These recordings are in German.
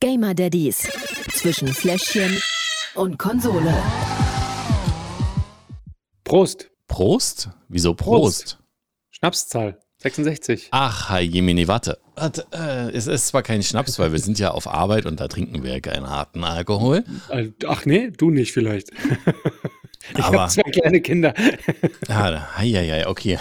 Gamer Daddies zwischen Fläschchen und Konsole. Prost. Prost? Wieso Prost? Schnapszahl 66. Ach, Herr Jemini, warte. warte äh, es ist zwar kein Schnaps, weil wir sind ja auf Arbeit und da trinken wir keinen harten Alkohol. Äh, Ach nee, du nicht vielleicht. Ich habe zwei kleine Kinder. Ja, hei, hei, hei, okay.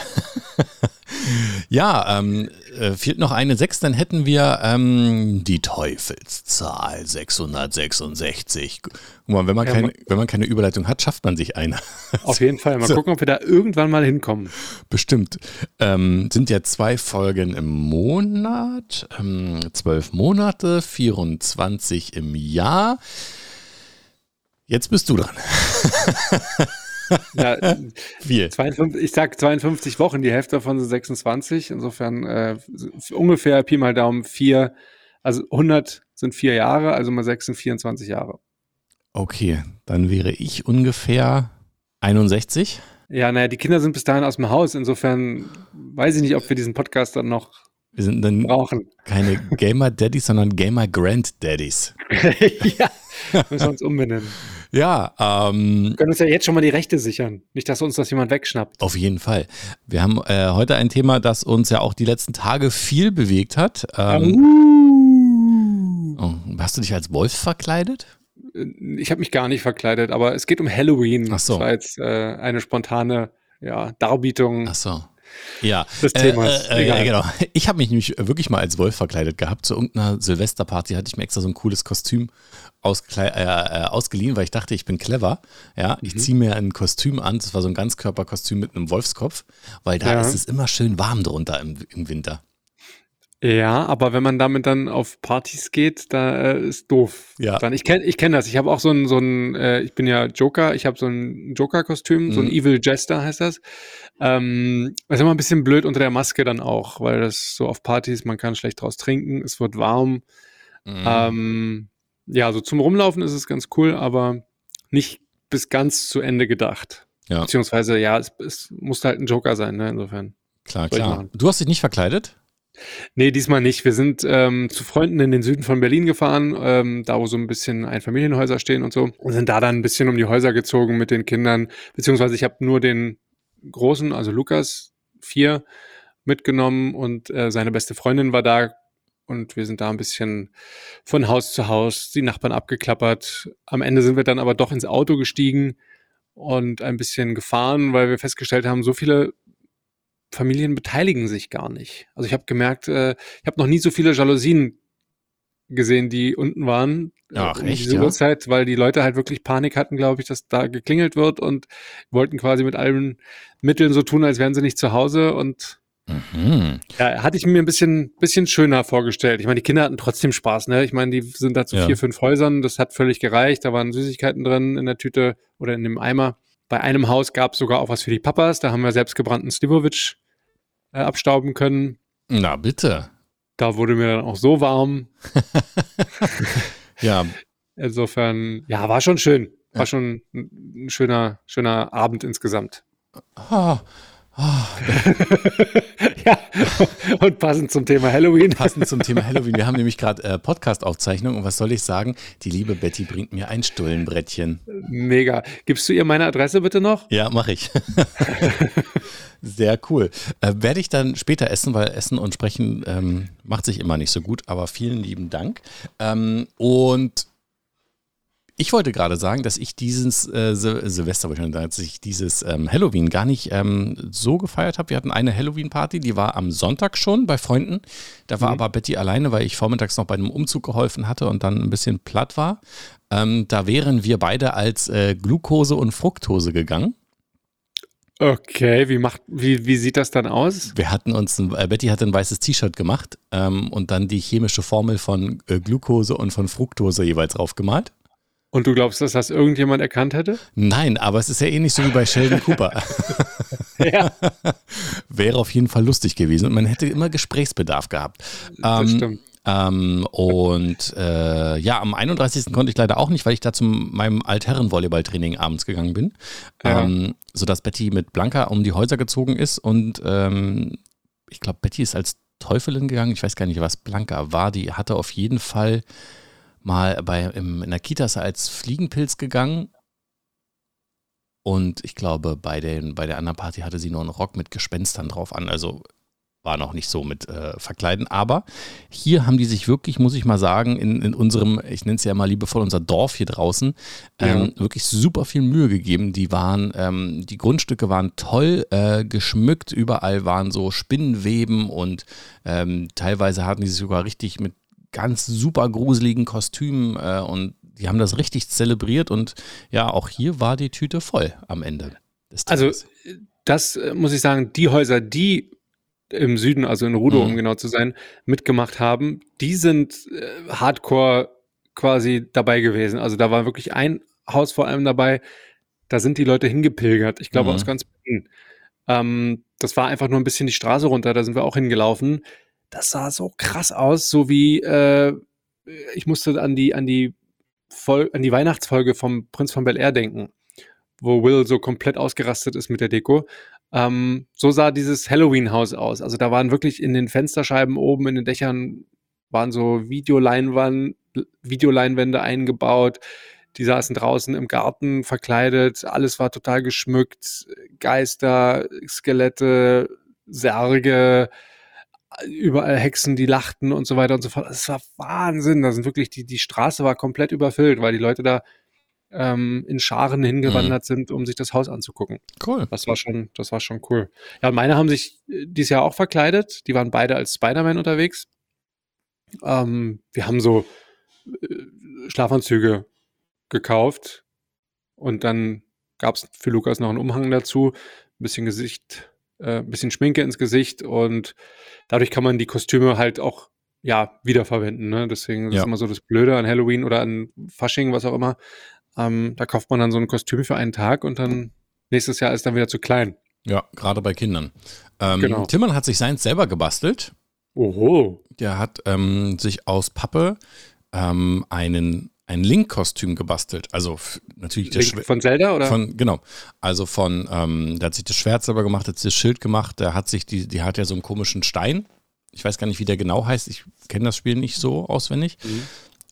Ja, ähm, äh, fehlt noch eine 6, dann hätten wir ähm, die Teufelszahl 666. Guck mal, wenn man, Ja, keine, wenn man keine Überleitung hat, schafft man sich eine. Auf jeden Fall. Mal So. gucken, ob wir da irgendwann mal hinkommen. Bestimmt. Ähm, sind ja zwei Folgen im Monat, ähm, zwölf Monate, 24 im Jahr. Jetzt bist du dran. Ja, Viel. 52, ich sag 52 Wochen, die Hälfte davon sind 26. Insofern äh, ungefähr Pi mal Daumen vier, also 100 sind vier Jahre, also mal 6 sind 24 Jahre. Okay, dann wäre ich ungefähr 61. Ja, naja, die Kinder sind bis dahin aus dem Haus. Insofern weiß ich nicht, ob wir diesen Podcast dann noch Wir sind dann brauchen. keine Gamer-Daddies, sondern Gamer-Grand-Daddies. ja, müssen wir uns umbenennen. Ja, ähm, Wir können uns ja jetzt schon mal die Rechte sichern. Nicht, dass uns das jemand wegschnappt. auf jeden Fall. Wir haben äh, heute ein Thema, das uns ja auch die letzten Tage viel bewegt hat. Ähm, oh, hast du dich als Wolf verkleidet? Ich habe mich gar nicht verkleidet, aber es geht um Halloween. Ach so. Das war jetzt äh, eine spontane ja, Darbietung Ach so. Ja, des Themas. Äh, äh, genau. Ich habe mich nämlich wirklich mal als Wolf verkleidet gehabt. Zu irgendeiner Silvesterparty hatte ich mir extra so ein cooles Kostüm äh, äh, ausgeliehen, weil ich dachte, ich bin clever. Ja, Mhm. ich ziehe mir ein Kostüm an. Das war so ein Ganzkörperkostüm mit einem Wolfskopf, weil da Ja. ist es immer schön warm drunter im, im Winter. Ja, aber wenn man damit dann auf Partys geht, da äh, ist doof. Ja. Dann, ich kenne ich kenn das. Ich habe auch so ein, so ein äh, ich bin ja Joker, ich habe so ein Joker-Kostüm, so ein Mhm. Evil Jester heißt das. Ähm, ist immer ein bisschen blöd unter der Maske dann auch, weil das so auf Partys, man kann schlecht draus trinken, es wird warm. Mhm. Ähm, ja, so zum Rumlaufen ist es ganz cool, aber nicht bis ganz zu Ende gedacht. Ja. Beziehungsweise, ja, es, es muss halt ein Joker sein, ne, insofern. klar, soll klar. Du hast dich nicht verkleidet? Nee, diesmal nicht. Wir sind ähm, zu Freunden in den Süden von Berlin gefahren, ähm, da wo so ein bisschen Einfamilienhäuser stehen und so. Und sind da dann ein bisschen um die Häuser gezogen mit den Kindern. Beziehungsweise ich habe nur den Großen, also Lukas, vier, mitgenommen und äh, seine beste Freundin war da. Und wir sind da ein bisschen von Haus zu Haus, die Nachbarn abgeklappert. Am Ende sind wir dann aber doch ins Auto gestiegen und ein bisschen gefahren, weil wir festgestellt haben, so viele Familien beteiligen sich gar nicht. Also ich habe gemerkt, äh, ich habe noch nie so viele Jalousien gesehen, die unten waren. äh, Ach, um echt, diese ja? Uhrzeit, weil die Leute halt wirklich Panik hatten, glaube ich, dass da geklingelt wird und wollten quasi mit allen Mitteln so tun, als wären sie nicht zu Hause. Und Mhm. ja, hatte ich mir ein bisschen, bisschen schöner vorgestellt. Ich meine, die Kinder hatten trotzdem Spaß, ne? Ich meine, die sind da zu Ja. vier, fünf Häusern, das hat völlig gereicht. Da waren Süßigkeiten drin in der Tüte oder in dem Eimer. Bei einem Haus gab es sogar auch was für die Papas. Da haben wir selbstgebrannten Slivovitch äh, abstauben können. Na, bitte. Da wurde mir dann auch so warm. Ja, Insofern, ja, war schon schön. War schon ein schöner, schöner Abend insgesamt. ah, ah, ja, und passend zum Thema Halloween. passend zum Thema Halloween. Wir haben nämlich gerade äh, Podcast-Aufzeichnung und was soll ich sagen? Die liebe Betty bringt mir ein Stullenbrettchen. Mega. Gibst du ihr meine Adresse bitte noch? Ja, mache ich. Sehr cool. Äh, Werde ich dann später essen, weil Essen und Sprechen ähm, macht sich immer nicht so gut, aber vielen lieben Dank. Ähm, und ich wollte gerade sagen, dass ich dieses äh, Sil Silvester, dass ich dieses ähm, Halloween gar nicht ähm, so gefeiert habe. Wir hatten eine Halloween-Party, die war am Sonntag schon bei Freunden. Da war Mhm. aber Betty alleine, weil ich vormittags noch bei einem Umzug geholfen hatte und dann ein bisschen platt war. Ähm, da wären wir beide als äh, Glucose und Fructose gegangen. Okay, wie macht, wie, wie sieht das dann aus? Wir hatten uns, ein, äh, Betty hatte ein weißes T-Shirt gemacht ähm, und dann die chemische Formel von äh, Glucose und von Fructose jeweils draufgemalt. Und du glaubst, dass das irgendjemand erkannt hätte? Nein, aber es ist ja ähnlich so wie bei Sheldon Cooper. Ja, Wäre auf jeden Fall lustig gewesen und man hätte immer Gesprächsbedarf gehabt. das Ähm, stimmt. Ähm, und äh, ja, am 31. konnte ich leider auch nicht, weil ich da zu meinem Altherren-Volleyballtraining abends gegangen bin. Ja. Ähm, sodass Betty mit Blanca um die Häuser gezogen ist und ähm, ich glaube, Betty ist als Teufelin gegangen. Ich weiß gar nicht, was Blanca war. Die hatte auf jeden Fall mal bei, im, in der Kita ist er als Fliegenpilz gegangen. Und ich glaube, bei, den, bei der anderen Party hatte sie nur einen Rock mit Gespenstern drauf an. Also war noch nicht so mit äh, Verkleiden. Aber hier haben die sich wirklich, muss ich mal sagen, in, in unserem, ich nenne es ja mal liebevoll, unser Dorf hier draußen, ähm, ja. wirklich super viel Mühe gegeben. Die waren, ähm, die Grundstücke waren toll äh, geschmückt, überall waren so Spinnenweben und ähm, teilweise hatten die sich sogar richtig mit ganz super gruseligen Kostümen äh, und die haben das richtig zelebriert und ja, auch hier war die Tüte voll am Ende. also das äh, muss ich sagen, die Häuser, die im Süden, also in Rudo, mhm. um genau zu sein, mitgemacht haben, die sind äh, hardcore quasi dabei gewesen. Also da war wirklich ein Haus vor allem dabei, da sind die Leute hingepilgert. Ich glaube mhm. aus ganz Berlin. Ähm, das war einfach nur ein bisschen die Straße runter, da sind wir auch hingelaufen. Das sah so krass aus, so wie äh, ich musste an die, an die Vol an die Weihnachtsfolge vom Prinz von Bel Air denken, wo Will so komplett ausgerastet ist mit der Deko. Ähm, so sah dieses Halloween-Haus aus. Also da waren wirklich in den Fensterscheiben oben, in den Dächern waren so Videoleinwand, Videoleinwände eingebaut. Die saßen draußen im Garten verkleidet. Alles war total geschmückt. Geister, Skelette, Särge, überall Hexen, die lachten und so weiter und so fort. Es war Wahnsinn. Da sind wirklich die, die Straße war komplett überfüllt, weil die Leute da ähm, in Scharen hingewandert mhm. sind, um sich das Haus anzugucken. Cool. Das war schon, das war schon cool. Ja, meine haben sich äh, dieses Jahr auch verkleidet. Die waren beide als Spider-Man unterwegs. Ähm, wir haben so äh, Schlafanzüge gekauft und dann gab es für Lukas noch einen Umhang dazu, ein bisschen Gesicht, äh, ein bisschen Schminke ins Gesicht und dadurch kann man die Kostüme halt auch ja wiederverwenden. Ne? Deswegen ja. ist immer so das Blöde an Halloween oder an Fasching, was auch immer. Ähm, da kauft man dann so ein Kostüm für einen Tag und dann nächstes Jahr ist dann wieder zu klein. Ja, gerade bei Kindern. Ähm, genau. Tillmann hat sich seins selber gebastelt. Oho. Der hat ähm, sich aus Pappe ähm, einen ein Link-Kostüm gebastelt. Also natürlich das Link von Zelda oder? Von, genau. Also von, ähm, der hat sich das Schwert selber gemacht, hat sich das Schild gemacht, der hat sich die, die hat ja so einen komischen Stein. Ich weiß gar nicht, wie der genau heißt. Ich kenne das Spiel nicht so auswendig. Mhm.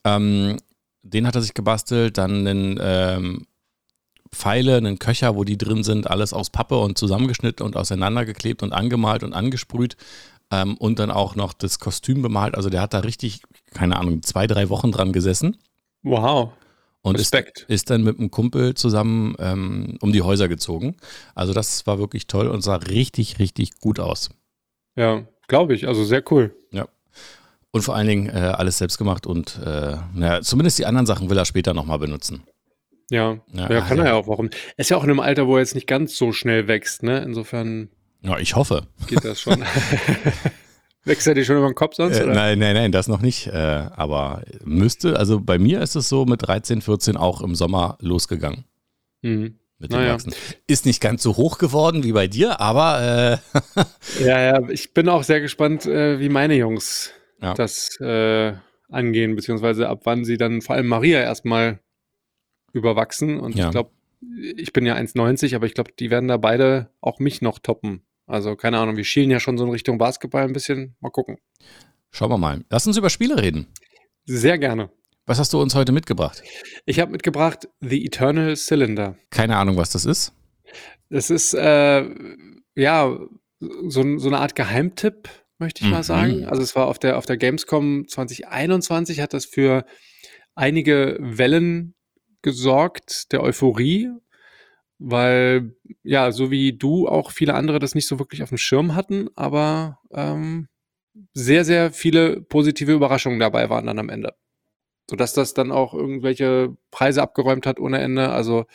Ähm, den hat er sich gebastelt, dann einen ähm, Pfeile, einen Köcher, wo die drin sind, alles aus Pappe und zusammengeschnitten und auseinandergeklebt und angemalt und angesprüht. Ähm, und dann auch noch das Kostüm bemalt. Also der hat da richtig, keine Ahnung, zwei, drei Wochen dran gesessen. Wow. Und Respekt. Ist, ist dann mit einem Kumpel zusammen ähm, um die Häuser gezogen. Also das war wirklich toll und sah richtig, richtig gut aus. Ja, glaube ich. Also sehr cool. Ja. Und vor allen Dingen äh, alles selbst gemacht und äh, naja, zumindest die anderen Sachen will er später nochmal benutzen. Ja, ja, ja kann er ja auch. Warum? Ist ja auch in einem Alter, wo er jetzt nicht ganz so schnell wächst, ne? Insofern. Ja, ich hoffe. Geht das schon. Wächst er dir schon über den Kopf sonst? Äh, nein, nein, nein, das noch nicht. Äh, aber müsste, also bei mir ist es so mit 13, 14 auch im Sommer losgegangen. Mhm. Mit dem naja. Wachsen. Ist nicht ganz so hoch geworden wie bei dir, aber. Äh ja, ja, ich bin auch sehr gespannt, äh, wie meine Jungs ja. das äh, angehen, beziehungsweise ab wann sie dann vor allem Maria erstmal überwachsen. Und ja. ich glaube, ich bin ja 1,90, aber ich glaube, die werden da beide auch mich noch toppen. Also keine Ahnung, wir schielen ja schon so in Richtung Basketball ein bisschen. Mal gucken. Schauen wir mal. Lass uns über Spiele reden. Sehr gerne. Was hast du uns heute mitgebracht? Ich habe mitgebracht The Eternal Cylinder. Keine Ahnung, was das ist. Das ist äh, ja so, so eine Art Geheimtipp möchte ich mhm. mal sagen. Also es war auf der, auf der Gamescom 2021 hat das für einige Wellen gesorgt der Euphorie, weil ja, so wie du auch viele andere das nicht so wirklich auf dem Schirm hatten, aber ähm, sehr, sehr viele positive Überraschungen dabei waren dann am Ende. Sodass das dann auch irgendwelche Preise abgeräumt hat ohne Ende. Also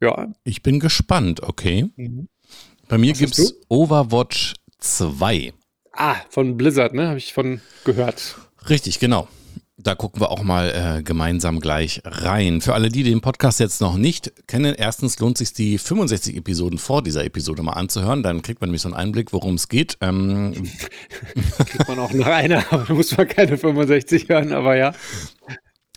ja. Ich bin gespannt, okay. Mhm. Bei mir gibt es Overwatch 2. Ah, von Blizzard, ne? Habe ich von gehört. Richtig, genau. Da gucken wir auch mal äh, gemeinsam gleich rein. Für alle, die den Podcast jetzt noch nicht kennen, erstens lohnt sich die 65 Episoden vor dieser Episode mal anzuhören. Dann kriegt man nämlich so einen Einblick, worum es geht. Ähm, kriegt man auch noch eine, aber da muss man keine 65 hören, aber ja.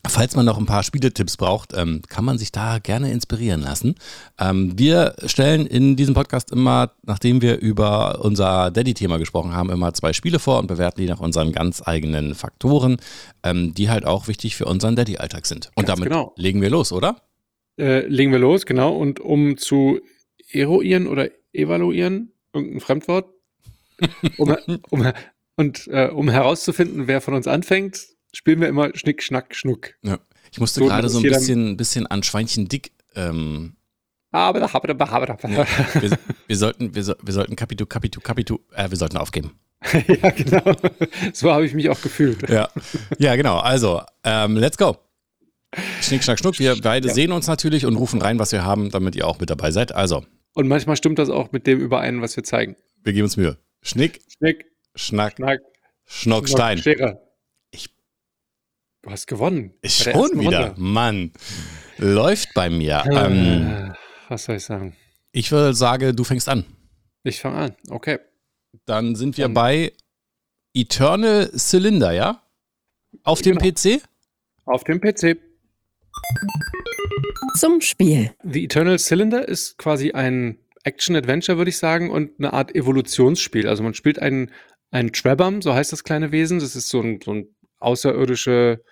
Falls man noch ein paar Spieletipps braucht, ähm, kann man sich da gerne inspirieren lassen. Ähm, wir stellen in diesem Podcast immer, nachdem wir über unser Daddy-Thema gesprochen haben, immer zwei Spiele vor und bewerten die nach unseren ganz eigenen Faktoren, ähm, die halt auch wichtig für unseren Daddy-Alltag sind. Und Ganz damit genau. legen wir los, oder? Äh, legen wir los, genau. Und um zu eruieren oder evaluieren, irgendein Fremdwort, um, um, und äh, um herauszufinden, wer von uns anfängt, spielen wir immer Schnick, Schnack, Schnuck. Ja. Ich musste So, gerade so ein bisschen, bisschen an Schweinchen dick. Ähm, Aber da, aber da, aber da. wir, wir sollten, wir, so- wir sollten Kapitu, Kapitu, Kapitu, äh, wir sollten aufgeben. ja, genau. So habe ich mich auch gefühlt. Ja, ja genau. Also, ähm, let's go. Schnick, schnack, schnuck. Wir beide Ja. sehen uns natürlich und rufen rein, was wir haben, damit ihr auch mit dabei seid. Also, Und manchmal stimmt das auch mit dem überein, was wir zeigen. wir geben uns Mühe. Schnick, Schnick, schnack, Schnack, Schnockstein. Schere. Ich- Du hast gewonnen. Der schon wieder. Runde. Mann. Läuft bei mir. Ähm, Äh, was soll ich sagen? ich würde sagen, du fängst an. Ich fange an. Okay. Dann sind wir Dann- bei Eternal Cylinder, ja? Auf dem Genau. PC? Auf dem PC. Zum Spiel. The Eternal Cylinder ist quasi ein Action-Adventure, würde ich sagen, und eine Art Evolutionsspiel. Also man spielt einen, einen Trabam, so heißt das kleine Wesen. Das ist so ein, so ein außerirdische,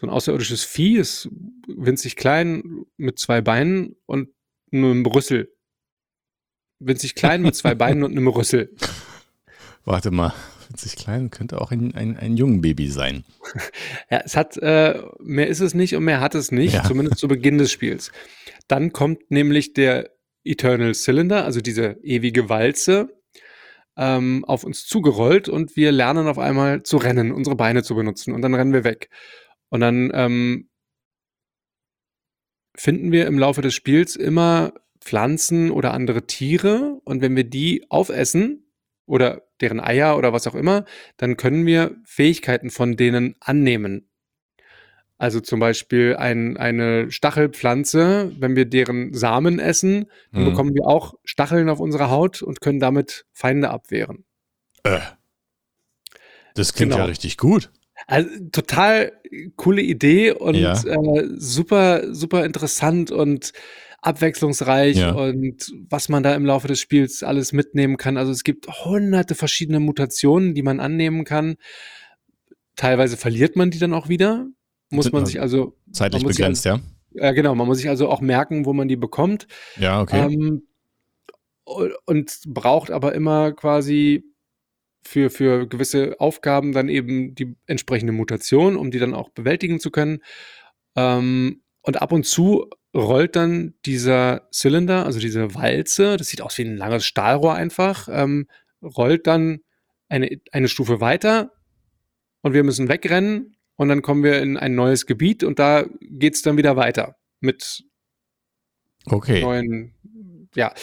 so ein außerirdisches Vieh, ist winzig klein mit zwei Beinen und einem Rüssel. Winzig klein mit zwei Beinen und einem Rüssel. Warte mal. Winzig klein könnte auch ein, ein, ein Jungenbaby sein. Ja, es hat, äh, mehr ist es nicht und mehr hat es nicht, Ja. zumindest zu Beginn des Spiels. Dann kommt nämlich der Eternal Cylinder, also diese ewige Walze, ähm, auf uns zugerollt und wir lernen auf einmal zu rennen, unsere Beine zu benutzen und dann rennen wir weg. Und dann ähm, finden wir im Laufe des Spiels immer Pflanzen oder andere Tiere und wenn wir die aufessen oder deren Eier oder was auch immer, dann können wir Fähigkeiten von denen annehmen. Also zum Beispiel ein, eine Stachelpflanze, wenn wir deren Samen essen, dann Hm. bekommen wir auch Stacheln auf unserer Haut und können damit Feinde abwehren. Äh. Das klingt Genau. ja richtig gut. Also total coole Idee und Ja. äh, super, super interessant und abwechslungsreich Ja. und was man da im Laufe des Spiels alles mitnehmen kann. Also es gibt hunderte verschiedene Mutationen, die man annehmen kann. Teilweise verliert man die dann auch wieder. Muss man sich also, Zeitlich begrenzt, ja? äh, genau, man muss sich also auch merken, wo man die bekommt. Ja, okay. Ähm, und braucht aber immer quasi für, für gewisse Aufgaben dann eben die entsprechende Mutation, um die dann auch bewältigen zu können. Ähm, und ab und zu rollt dann dieser Zylinder, also diese Walze, das sieht aus wie ein langes Stahlrohr einfach, ähm, rollt dann eine, eine Stufe weiter und wir müssen wegrennen und dann kommen wir in ein neues Gebiet und da geht es dann wieder weiter mit okay. neuen, ja,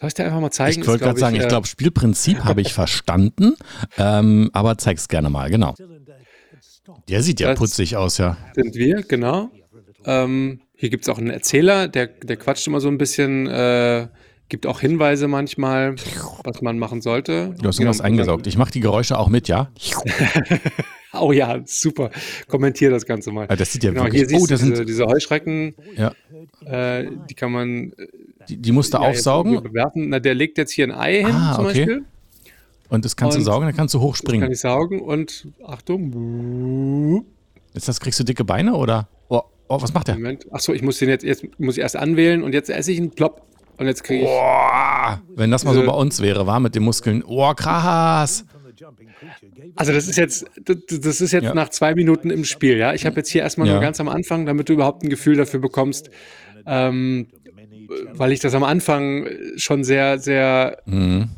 soll ich dir einfach mal zeigen? Ich wollte gerade sagen, ich äh, glaube, Spielprinzip habe ich verstanden, ähm, aber zeig's gerne mal, genau. Der sieht ja Das- putzig aus, ja. sind wir, genau. Ähm, hier gibt es auch einen Erzähler, der, der quatscht immer so ein bisschen, äh, gibt auch Hinweise manchmal, was man machen sollte. Du hast irgendwas Genau. eingesaugt. Ich mache die Geräusche auch mit, ja? Oh ja, super. Kommentier das Ganze mal. Ah, Das sieht ja Genau, hier wirklich. siehst Oh, du das diese, sind. diese Heuschrecken, Ja. äh, die kann man äh, Die, die musst du ja, jetzt aufsaugen bewerfen. Na, der legt jetzt hier ein Ei hin, Ah, zum okay. Beispiel. und das kannst du Und- saugen, dann kannst du Das kann hochspringen. ich saugen und Achtung. Ist das, kriegst du dicke Beine oder? Oh, oh was macht der? Moment. Achso, ich muss den jetzt, jetzt muss ich erst anwählen und jetzt esse ich einen Plopp. Und jetzt kriege ich. Boah, wenn das mal so Diese- bei uns wäre, war mit den Muskeln. Oh, krass. Also das ist jetzt, das, das ist jetzt Ja. nach zwei Minuten im Spiel, ja. Ich habe jetzt hier erstmal Ja. nur ganz am Anfang, damit du überhaupt ein Gefühl dafür bekommst, ähm, weil ich das am Anfang schon sehr, sehr Mhm.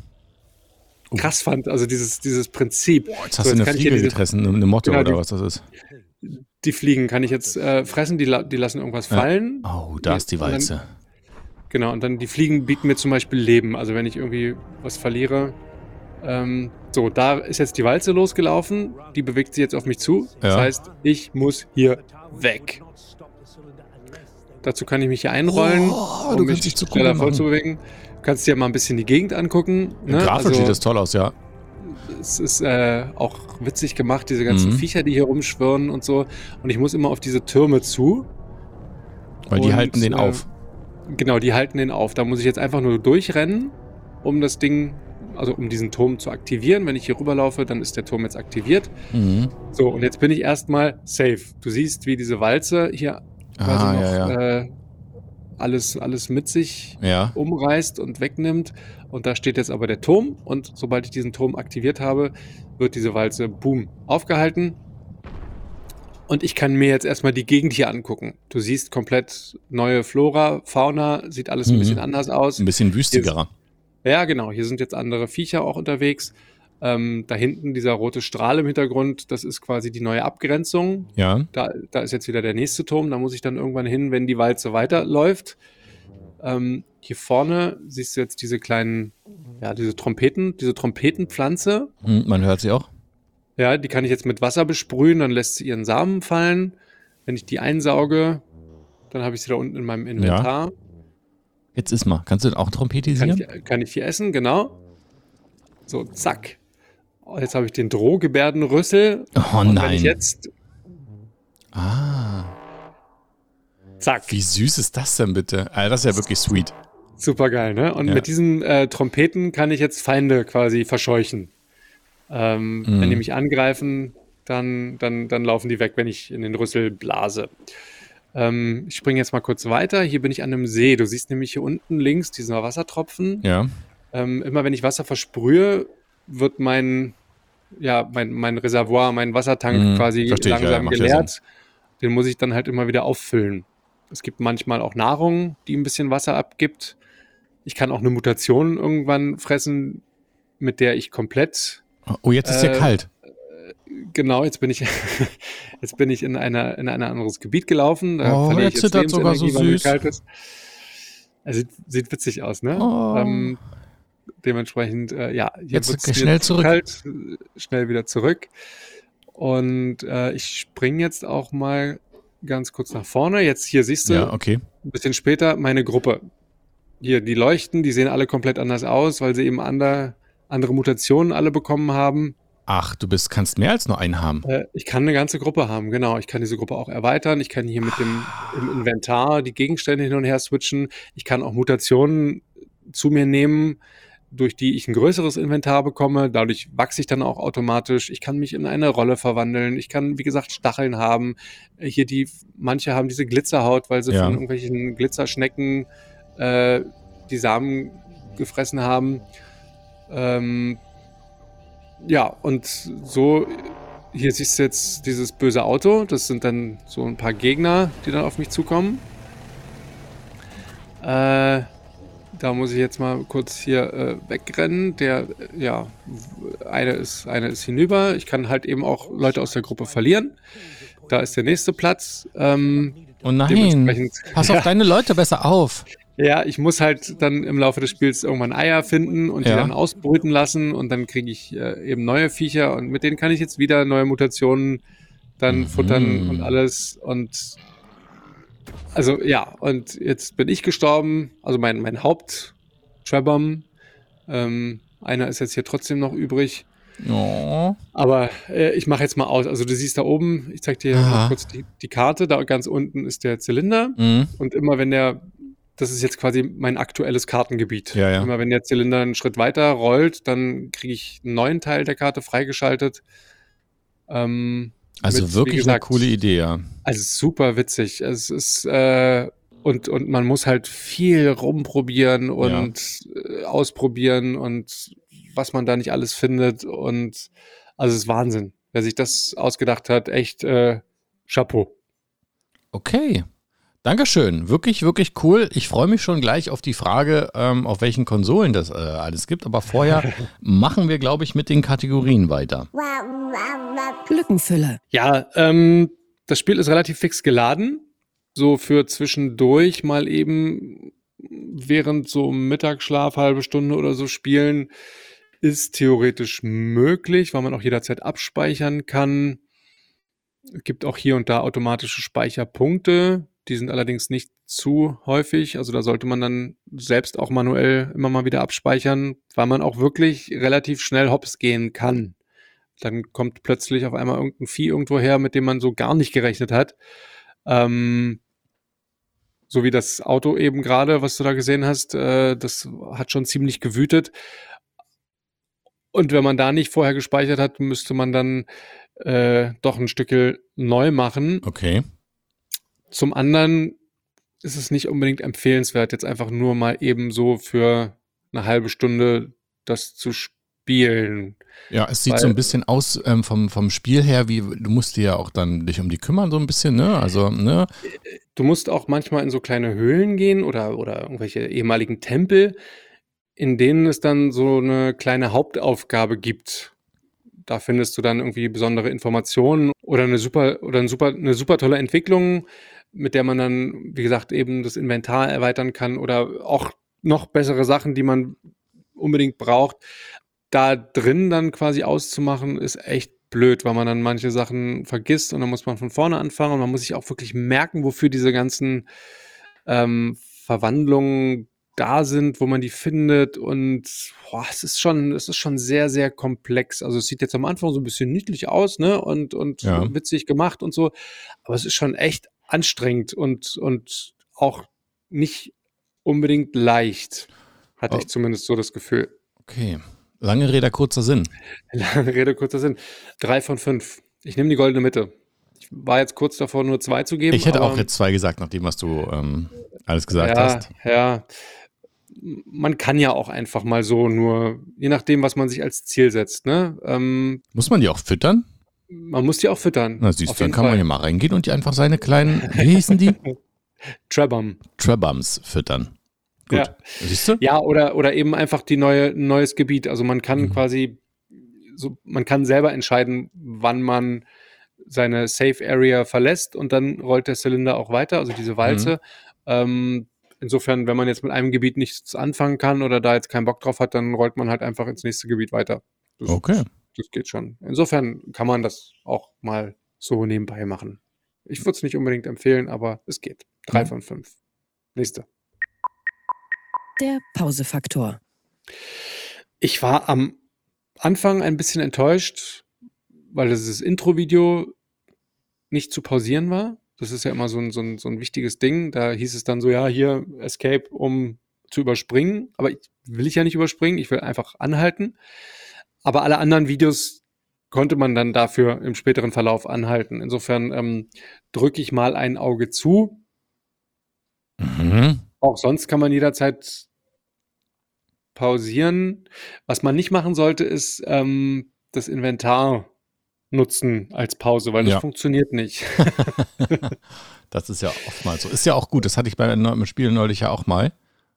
krass fand. Also dieses, dieses Prinzip. Boah, jetzt So, hast du eine Fliege gefressen, eine Motte Genau, oder die- was das ist. Die Fliegen kann ich jetzt äh, fressen, die, la- die lassen irgendwas fallen. Oh, da ist die Und dann- Walze. Genau, und dann die Fliegen bieten mir zum Beispiel Leben. Also wenn ich irgendwie was verliere. Ähm, so, da ist jetzt die Walze losgelaufen. Die bewegt sich jetzt auf mich zu. Das Ja. heißt, ich muss hier weg. Dazu kann ich mich hier einrollen, Oh, um du mich kannst dich zu schneller vorzubewegen. Du kannst dir mal ein bisschen die Gegend angucken. Ne? Grafisch Also, sieht das toll aus, ja. es ist äh, auch witzig gemacht, diese ganzen Mhm. Viecher, die hier rumschwirren und so. Und ich muss immer auf diese Türme zu. Weil die Und, halten den äh, auf. Genau, die halten den auf. Da muss ich jetzt einfach nur durchrennen, um das Ding, also um diesen Turm zu aktivieren. Wenn ich hier rüberlaufe, dann ist der Turm jetzt aktiviert. Mhm. So, und jetzt bin ich erstmal safe. Du siehst, wie diese Walze hier quasi Ah, noch ja, ja. Äh, alles, alles mit sich Ja. umreißt und wegnimmt. Und da steht jetzt aber der Turm. Und sobald ich diesen Turm aktiviert habe, wird diese Walze, boom, aufgehalten. Und ich kann mir jetzt erstmal die Gegend hier angucken. Du siehst komplett neue Flora, Fauna, sieht alles ein Mhm. bisschen anders aus. Ein bisschen wüstigerer. Ja, genau. Hier sind jetzt andere Viecher auch unterwegs. Ähm, da hinten dieser rote Strahl im Hintergrund, das ist quasi die neue Abgrenzung. Ja. Da, da ist jetzt wieder der nächste Turm. Da muss ich dann irgendwann hin, wenn die Walze weiterläuft. Ähm, hier vorne siehst du jetzt diese kleinen, ja, diese Trompeten, diese Trompetenpflanze. Mhm, man hört sie auch. Ja, die kann ich jetzt mit Wasser besprühen, dann lässt sie ihren Samen fallen. Wenn ich die einsauge, dann habe ich sie da unten in meinem Inventar. Jetzt ist mal. Kannst du auch Kann, trompetisieren? ich, kann ich die essen, genau. So, zack. Oh, Jetzt habe ich den Drohgebärdenrüssel. Oh Und wenn nein. ich jetzt, ah. zack. Wie süß ist das denn bitte? Alter, das ist ja wirklich sweet. Super geil, ne? Und Ja. mit diesen äh, Trompeten kann ich jetzt Feinde quasi verscheuchen. Ähm, Mhm. Wenn die mich angreifen, dann, dann, dann laufen die weg, wenn ich in den Rüssel blase. Ähm, ich springe jetzt mal kurz weiter. Hier bin ich an einem See. Du siehst nämlich hier unten links diesen Wassertropfen. Ja. Ähm, immer wenn ich Wasser versprühe, wird mein, ja, mein, mein Reservoir, mein Wassertank Mhm, quasi verstehe langsam ja geleert. Den muss ich dann halt immer wieder auffüllen. Es gibt manchmal auch Nahrung, die ein bisschen Wasser abgibt. Ich kann auch eine Mutation irgendwann fressen, mit der ich komplett Oh, jetzt ist ja Äh, kalt. Genau, jetzt bin ich, jetzt bin ich in, einer, in ein anderes Gebiet gelaufen. Da Oh, jetzt zittert sogar so süß. kalt ist. Also, sieht, sieht witzig aus, ne? Oh. Ähm, dementsprechend, äh, ja, Jetzt schnell zurück. Kalt, schnell wieder zurück. Und äh, ich springe jetzt auch mal ganz kurz nach vorne. Jetzt hier siehst du, Ja, okay. ein bisschen später meine Gruppe. Hier, die leuchten, die sehen alle komplett anders aus, weil sie eben andere, andere Mutationen alle bekommen haben. Ach, du bist, kannst mehr als nur einen haben. Äh, ich kann eine ganze Gruppe haben, genau. Ich kann diese Gruppe auch erweitern. Ich kann hier mit dem im Inventar die Gegenstände hin und her switchen. Ich kann auch Mutationen zu mir nehmen, durch die ich ein größeres Inventar bekomme. Dadurch wachse ich dann auch automatisch. Ich kann mich in eine Rolle verwandeln. Ich kann, wie gesagt, Stacheln haben. Äh, Hier die, manche haben diese Glitzerhaut, weil sie Ja. von irgendwelchen Glitzerschnecken äh, die Samen gefressen haben. Ähm, ja, und so, hier siehst du jetzt dieses böse Auto. Das sind dann so ein paar Gegner, die dann auf mich zukommen. Äh, da muss ich jetzt mal kurz hier äh, wegrennen. Der, äh, ja, eine ist, eine ist hinüber. Ich kann halt eben auch Leute aus der Gruppe verlieren. Da ist der nächste Platz. Ähm, Oh nein. Pass auf deine Leute besser auf. ja, ich muss halt dann im Laufe des Spiels irgendwann Eier finden und die Ja. dann ausbrüten lassen und dann kriege ich äh, eben neue Viecher und mit denen kann ich jetzt wieder neue Mutationen dann Mhm. futtern und alles und also ja, und jetzt bin ich gestorben, also mein, mein Haupt ähm, einer ist jetzt hier trotzdem noch übrig, Oh. aber äh, ich mache jetzt mal aus, also du siehst da oben, ich zeig dir noch kurz die, die Karte, da ganz unten ist der Zylinder Mhm. und immer wenn der, das ist jetzt quasi mein aktuelles Kartengebiet. Ja, ja. Immer wenn der Zylinder einen Schritt weiter rollt, dann kriege ich einen neuen Teil der Karte freigeschaltet. Ähm, Also mit, wirklich gesagt, eine coole Idee, ja. Also super witzig. Es ist äh, und, und man muss halt viel rumprobieren und äh, ausprobieren und was man da nicht alles findet. Und also es ist Wahnsinn. Wer sich das ausgedacht hat, echt äh, Chapeau. Okay. Dankeschön. Wirklich, wirklich cool. Ich freue mich schon gleich auf die Frage, ähm, auf welchen Konsolen das äh, alles gibt. Aber vorher machen wir, glaube ich, mit den Kategorien weiter. Lückenfüller. Ja, ähm, das Spiel ist relativ fix geladen. So für zwischendurch mal eben während so Mittagsschlaf, halbe Stunde oder so spielen, ist theoretisch möglich, weil man auch jederzeit abspeichern kann. Es gibt auch hier und da automatische Speicherpunkte, Die sind allerdings nicht zu häufig. Also da sollte man dann selbst auch manuell immer mal wieder abspeichern, weil man auch wirklich relativ schnell hops gehen kann. Dann kommt plötzlich auf einmal irgendein Vieh irgendwo her, mit dem man so gar nicht gerechnet hat. Ähm, so wie das Auto eben gerade, was du da gesehen hast, äh, das hat schon ziemlich gewütet. Und wenn man da nicht vorher gespeichert hat, müsste man dann äh, doch ein Stückel neu machen. Okay. Zum anderen ist es nicht unbedingt empfehlenswert, jetzt einfach nur mal eben so für eine halbe Stunde das zu spielen. Ja, es sieht so ein bisschen aus ähm, vom, vom Spiel her, wie du musst dir ja auch dann dich um die kümmern, so ein bisschen, ne? Also, ne? Du musst auch manchmal in so kleine Höhlen gehen oder, oder irgendwelche ehemaligen Tempel, in denen es dann so eine kleine Hauptaufgabe gibt. Da findest du dann irgendwie besondere Informationen oder eine super oder eine super, eine super tolle Entwicklung, mit der man dann, wie gesagt, eben das Inventar erweitern kann oder auch noch bessere Sachen, die man unbedingt braucht. Da drin dann quasi auszumachen, ist echt blöd, weil man dann manche Sachen vergisst und dann muss man von vorne anfangen und man muss sich auch wirklich merken, wofür diese ganzen ähm, Verwandlungen da sind, wo man die findet und boah, es ist schon, es ist schon sehr, sehr komplex. Also es sieht jetzt am Anfang so ein bisschen niedlich aus, ne? Und, und Ja. witzig gemacht und so, aber es ist schon echt anstrengend und, und auch nicht unbedingt leicht, hatte Oh. ich zumindest so das Gefühl. Okay. Lange Rede, kurzer Sinn. Lange Rede, kurzer Sinn. Drei von fünf. Ich nehme die goldene Mitte. Ich war jetzt kurz davor, nur zwei zu geben. Ich hätte auch jetzt zwei gesagt, nachdem was du ähm, alles gesagt ja, hast. Ja, man kann ja auch einfach mal so nur, je nachdem, was man sich als Ziel setzt, ne? Ähm, Muss man die auch füttern? Man muss die auch füttern. Na siehst du, dann kann man Fall. ja mal reingehen und die einfach seine kleinen, wie hießen die? Trabum. Trabums füttern. Gut. Ja. Siehst du? Ja, oder, oder eben einfach die neue, ein neues Gebiet. Also man kann Mhm. quasi, so, man kann selber entscheiden, wann man seine Safe Area verlässt und dann rollt der Zylinder auch weiter, also diese Walze. Mhm. Ähm, insofern, wenn man jetzt mit einem Gebiet nichts anfangen kann oder da jetzt keinen Bock drauf hat, dann rollt man halt einfach ins nächste Gebiet weiter. Das, Okay. Das geht schon. Insofern kann man das auch mal so nebenbei machen. Ich würde es nicht unbedingt empfehlen, aber es geht. Drei Mhm. von fünf. Nächste. Der Pausefaktor. Ich war am Anfang ein bisschen enttäuscht, weil dieses Intro-Video nicht zu pausieren war. Das ist ja immer so ein, so, ein, so ein wichtiges Ding. Da hieß es dann so, ja, hier Escape, um zu überspringen. Aber ich will ich ja nicht überspringen, ich will einfach anhalten. Aber alle anderen Videos konnte man dann dafür im späteren Verlauf anhalten. Insofern ähm, drücke ich mal ein Auge zu. Mhm. Auch sonst kann man jederzeit pausieren. Was man nicht machen sollte, ist ähm, das Inventar nutzen als Pause, weil das Ja. funktioniert nicht. Das ist ja oftmals so. Ist ja auch gut. Das hatte ich bei einem Spiel neulich ja auch mal.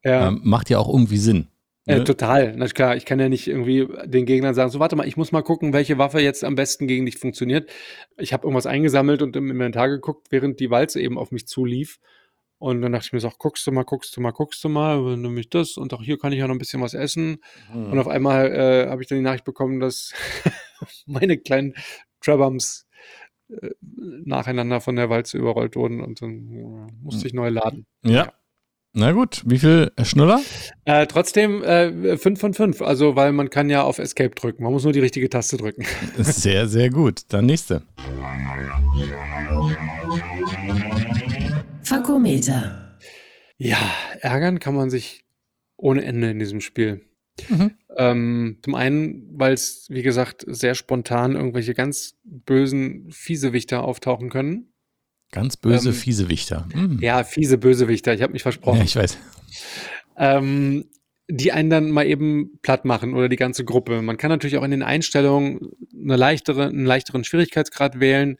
ja, Ähm, macht ja auch irgendwie Sinn. Äh, ne? total. Na klar, ich kann ja nicht irgendwie den Gegnern sagen, so warte mal, ich muss mal gucken, welche Waffe jetzt am besten gegen dich funktioniert. Ich habe irgendwas eingesammelt und im Inventar geguckt, während die Walze eben auf mich zulief. Und dann dachte ich mir so, guckst du mal, guckst du mal, guckst du mal, dann nehme ich das und auch hier kann ich ja noch ein bisschen was essen. Mhm. Und auf einmal äh, habe ich dann die Nachricht bekommen, dass meine kleinen Trabums äh, nacheinander von der Walze überrollt wurden und dann äh, musste ich neu laden. ja. Na gut, wie viel Schnuller? Äh, trotzdem äh, 5 von 5, also weil man kann ja auf Escape drücken. Man muss nur die richtige Taste drücken. Sehr, sehr gut. Dann nächste. Fakometer. Ja, ärgern kann man sich ohne Ende in diesem Spiel. Mhm. Ähm, zum einen, weil es, wie gesagt, sehr spontan irgendwelche ganz bösen Fiesewichter auftauchen können. Ganz böse, Ähm, fiese Wichter. Mhm. Ja, fiese Bösewichter, ich habe mich versprochen. ja, ich weiß. ähm, die einen dann mal eben platt machen oder die ganze Gruppe. Man kann natürlich auch in den Einstellungen eine leichtere, einen leichteren Schwierigkeitsgrad wählen.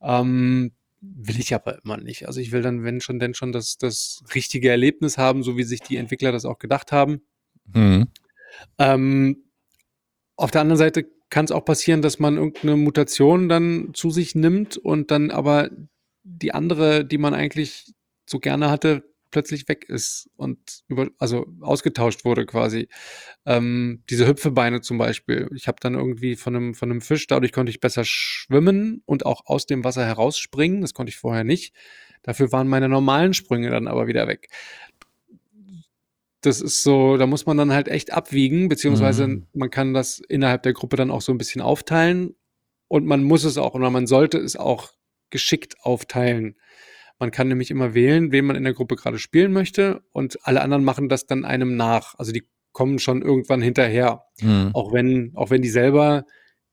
Ähm, will ich aber immer nicht. Also ich will dann, wenn schon, denn schon das, das richtige Erlebnis haben, so wie sich die Entwickler das auch gedacht haben. Mhm. Ähm, auf der anderen Seite kann es auch passieren, dass man irgendeine Mutation dann zu sich nimmt und dann aber die andere, die man eigentlich so gerne hatte, plötzlich weg ist und über, also ausgetauscht wurde quasi. Ähm, diese Hüpfebeine zum Beispiel. Ich habe dann irgendwie von einem, von einem Fisch, dadurch konnte ich besser schwimmen und auch aus dem Wasser herausspringen. Das konnte ich vorher nicht. Dafür waren meine normalen Sprünge dann aber wieder weg. Das ist so, da muss man dann halt echt abwiegen, beziehungsweise Mhm. man kann das innerhalb der Gruppe dann auch so ein bisschen aufteilen und man muss es auch, oder man sollte es auch geschickt aufteilen. Man kann nämlich immer wählen, wen man in der Gruppe gerade spielen möchte und alle anderen machen das dann einem nach. Also die kommen schon irgendwann hinterher. Mhm. Auch wenn, auch wenn die selber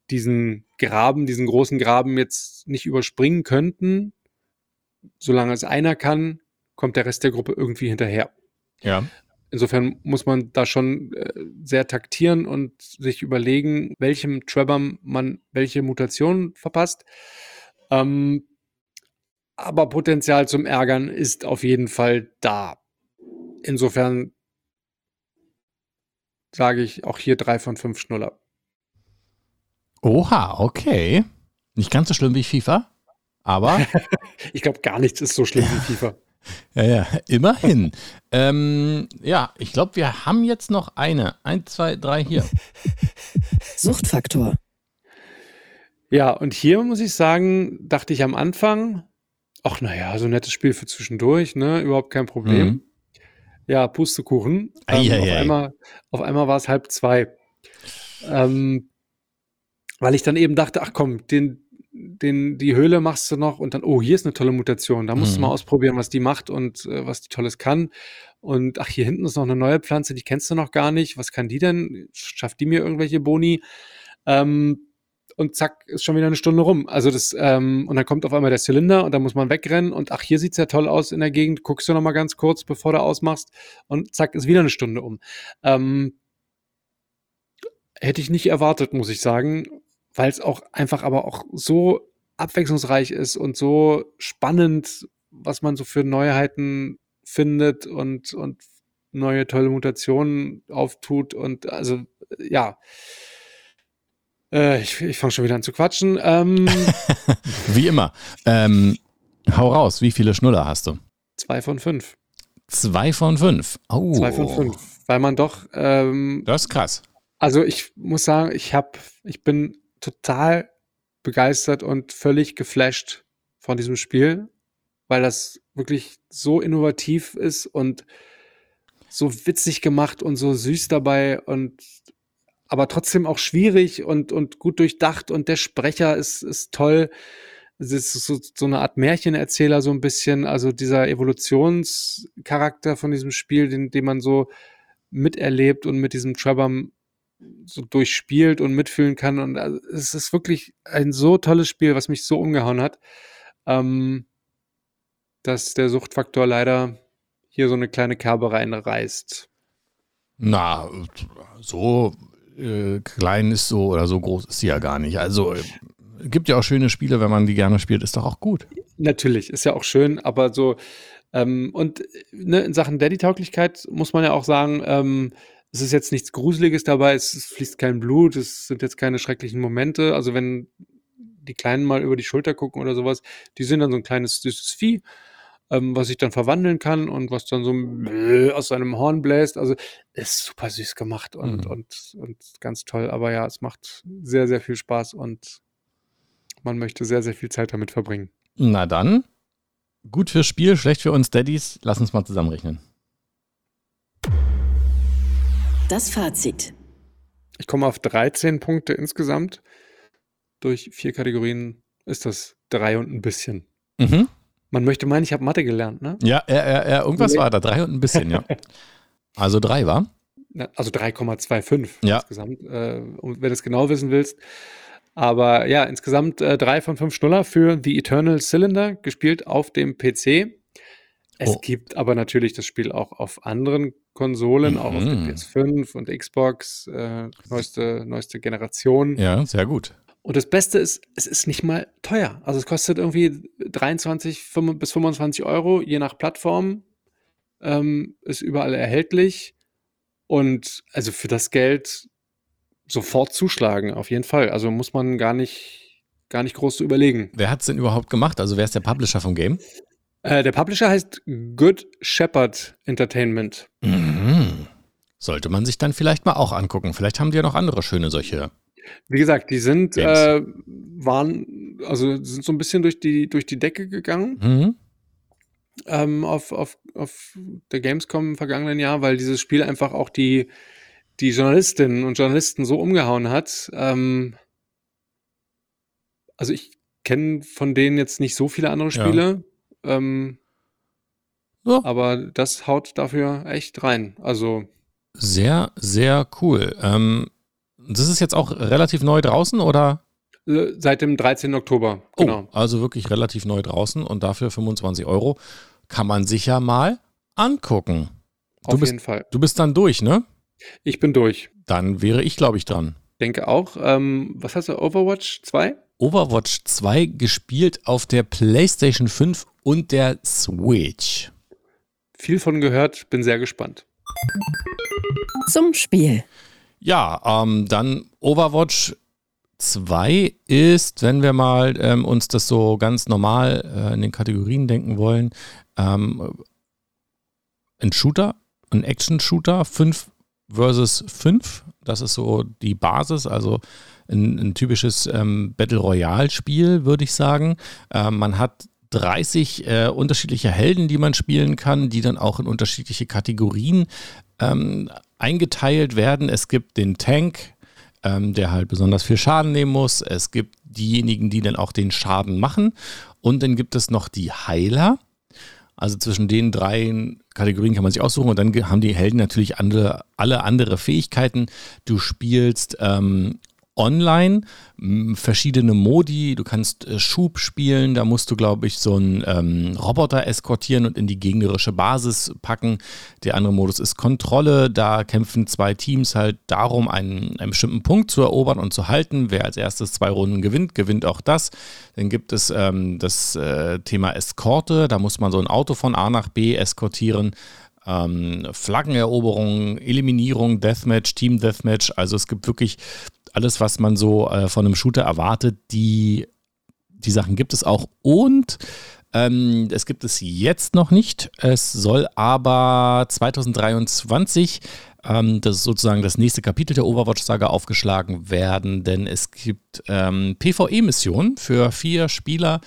diesen Graben, diesen großen Graben jetzt nicht überspringen könnten, solange es einer kann, kommt der Rest der Gruppe irgendwie hinterher. Ja. Insofern muss man da schon äh, sehr taktieren und sich überlegen, welchem Trevor man welche Mutation verpasst. Ähm, aber Potenzial zum Ärgern ist auf jeden Fall da. Insofern sage ich auch hier drei von fünf Schnuller. Oha, okay. Nicht ganz so schlimm wie FIFA, aber Ich glaube, gar nichts ist so schlimm wie FIFA. ja, ja, immerhin. ähm, ja, ich glaube, wir haben jetzt noch eine. Eins, zwei, drei hier. Suchtfaktor. Ja, und hier muss ich sagen, dachte ich am Anfang, ach naja, so ein nettes Spiel für zwischendurch, ne? Überhaupt kein Problem. Mhm. Ja, Pustekuchen. Ähm, Eieiei. auf, einmal, auf einmal war es halb zwei. Ähm, weil ich dann eben dachte, ach komm, den, den, die Höhle machst du noch und dann, oh, hier ist eine tolle Mutation. Da musst du Mhm. mal ausprobieren, was die macht und äh, was die Tolles kann. Und ach, hier hinten ist noch eine neue Pflanze, die kennst du noch gar nicht. Was kann die denn? Schafft die mir irgendwelche Boni? Ähm, und zack, ist schon wieder eine Stunde rum. Also das, ähm, und dann kommt auf einmal der Zylinder und dann muss man wegrennen und ach, hier sieht's ja toll aus in der Gegend, guckst du noch mal ganz kurz, bevor du ausmachst und zack, ist wieder eine Stunde um. Ähm, hätte ich nicht erwartet, muss ich sagen, weil es auch einfach aber auch so abwechslungsreich ist und so spannend, was man so für Neuheiten findet und, und neue tolle Mutationen auftut und also ja. Äh, ich ich fange schon wieder an zu quatschen. Ähm, Wie immer. Ähm, hau raus, wie viele Schnuller hast du? zwei von fünf. Zwei von fünf. Oh. Zwei von fünf. Weil man doch, ähm, Das ist krass. also ich muss sagen, ich habe, ich bin total begeistert und völlig geflasht von diesem Spiel, weil das wirklich so innovativ ist und so witzig gemacht und so süß dabei und aber trotzdem auch schwierig und, und gut durchdacht und der Sprecher ist, ist toll. Es ist so, so eine Art Märchenerzähler so ein bisschen, also dieser Evolutionscharakter von diesem Spiel, den, den man so miterlebt und mit diesem Trevor so durchspielt und mitfühlen kann. Und also, es ist wirklich ein so tolles Spiel, was mich so umgehauen hat, ähm, dass der Suchtfaktor leider hier so eine kleine Kerbe reinreißt. Na, so äh, klein ist so oder so groß ist sie ja gar nicht. Also äh, gibt ja auch schöne Spiele, wenn man die gerne spielt, ist doch auch gut. Natürlich, ist ja auch schön, aber so, ähm, und ne, in Sachen Daddy-Tauglichkeit muss man ja auch sagen, ähm, es ist jetzt nichts Gruseliges dabei, es fließt kein Blut, es sind jetzt keine schrecklichen Momente. Also wenn die Kleinen mal über die Schulter gucken oder sowas, die sind dann so ein kleines süßes Vieh, ähm, was sich dann verwandeln kann und was dann so aus seinem Horn bläst. Also ist super süß gemacht und, Mhm. und, und ganz toll. Aber ja, es macht sehr, sehr viel Spaß und man möchte sehr, sehr viel Zeit damit verbringen. Na dann, gut fürs Spiel, schlecht für uns Daddies. Lass uns mal zusammenrechnen. Das Fazit. Ich komme auf 13 Punkte insgesamt. Durch vier Kategorien ist das drei und ein bisschen. Mhm. Man möchte meinen, ich habe Mathe gelernt, ne? Ja, ja, ja, ja, irgendwas Nee. war da. Drei und ein bisschen, ja. Also drei war. Also 3,25 Ja. insgesamt, äh, wenn du es genau wissen willst. Aber ja, insgesamt äh, drei von fünf Schnuller für The Eternal Cylinder, gespielt auf dem PC. Es Oh. gibt aber natürlich das Spiel auch auf anderen Konsolen, auch auf der Mhm. PS5 und Xbox, äh, neueste, neueste Generation. Ja, sehr gut. Und das Beste ist, es ist nicht mal teuer. Also es kostet irgendwie 23 fünf- bis 25 Euro, je nach Plattform. Ähm, ist überall erhältlich. Und also für das Geld sofort zuschlagen, auf jeden Fall. Also muss man gar nicht, gar nicht groß zu überlegen. Wer hat es denn überhaupt gemacht? Also wer ist der Publisher vom Game? Äh, der Publisher heißt Good Shepherd Entertainment. Mhm. Sollte man sich dann vielleicht mal auch angucken. Vielleicht haben die ja noch andere schöne solche. Wie gesagt, die sind, äh, waren, also sind so ein bisschen durch die, durch die Decke gegangen. Mhm. ähm, auf, auf, auf der Gamescom im vergangenen Jahr, weil dieses Spiel einfach auch die, die Journalistinnen und Journalisten so umgehauen hat. Ähm, also ich kenne von denen jetzt nicht so viele andere Spiele. Ja. Ähm, ja. Aber das haut dafür echt rein. Also. Sehr, sehr cool. Ähm, das ist jetzt auch relativ neu draußen oder? Äh, seit dem 13. Oktober, oh, genau. Oh, also wirklich relativ neu draußen und dafür 25 Euro kann man sich ja mal angucken. Du Auf bist, jeden Fall. Du bist dann durch, ne? Ich bin durch. Dann wäre ich, glaube ich, dran. Denke auch. Ähm, was hast du, Overwatch 2? Overwatch 2 gespielt auf der PlayStation 5 und der Switch. Viel von gehört, bin sehr gespannt. Zum Spiel. Ja, ähm, dann Overwatch 2 ist, wenn wir mal ähm, uns das so ganz normal äh, in den Kategorien denken wollen, ähm, ein Shooter, ein Action-Shooter, 5 versus 5. Das ist so die Basis, also ein, ein typisches ähm, Battle Royale-Spiel, würde ich sagen. Ähm, man hat 30 äh, unterschiedliche Helden, die man spielen kann, die dann auch in unterschiedliche Kategorien ähm, eingeteilt werden. Es gibt den Tank, ähm, der halt besonders viel Schaden nehmen muss. Es gibt diejenigen, die dann auch den Schaden machen. Und dann gibt es noch die Heiler. Also zwischen den drei Kategorien kann man sich aussuchen und dann haben die Helden natürlich andere, alle andere Fähigkeiten. Du spielst ähm, online verschiedene Modi. Du kannst äh, Schub spielen, da musst du, glaube ich, so einen ähm, Roboter eskortieren und in die gegnerische Basis packen. Der andere Modus ist Kontrolle. Da kämpfen zwei Teams halt darum, einen, einen bestimmten Punkt zu erobern und zu halten. Wer als erstes zwei Runden gewinnt, gewinnt auch das. Dann gibt es ähm, das äh, Thema Eskorte. Da muss man so ein Auto von A nach B eskortieren. Ähm, Flaggeneroberung, Eliminierung, Deathmatch, Team Deathmatch. Also es gibt wirklich alles, was man so äh, von einem Shooter erwartet, die, die Sachen gibt es auch. Und ähm, es gibt es jetzt noch nicht. Es soll aber 2023, ähm, das ist sozusagen das nächste Kapitel der Overwatch-Saga, aufgeschlagen werden, denn es gibt ähm, PvE-Missionen für vier Spieler,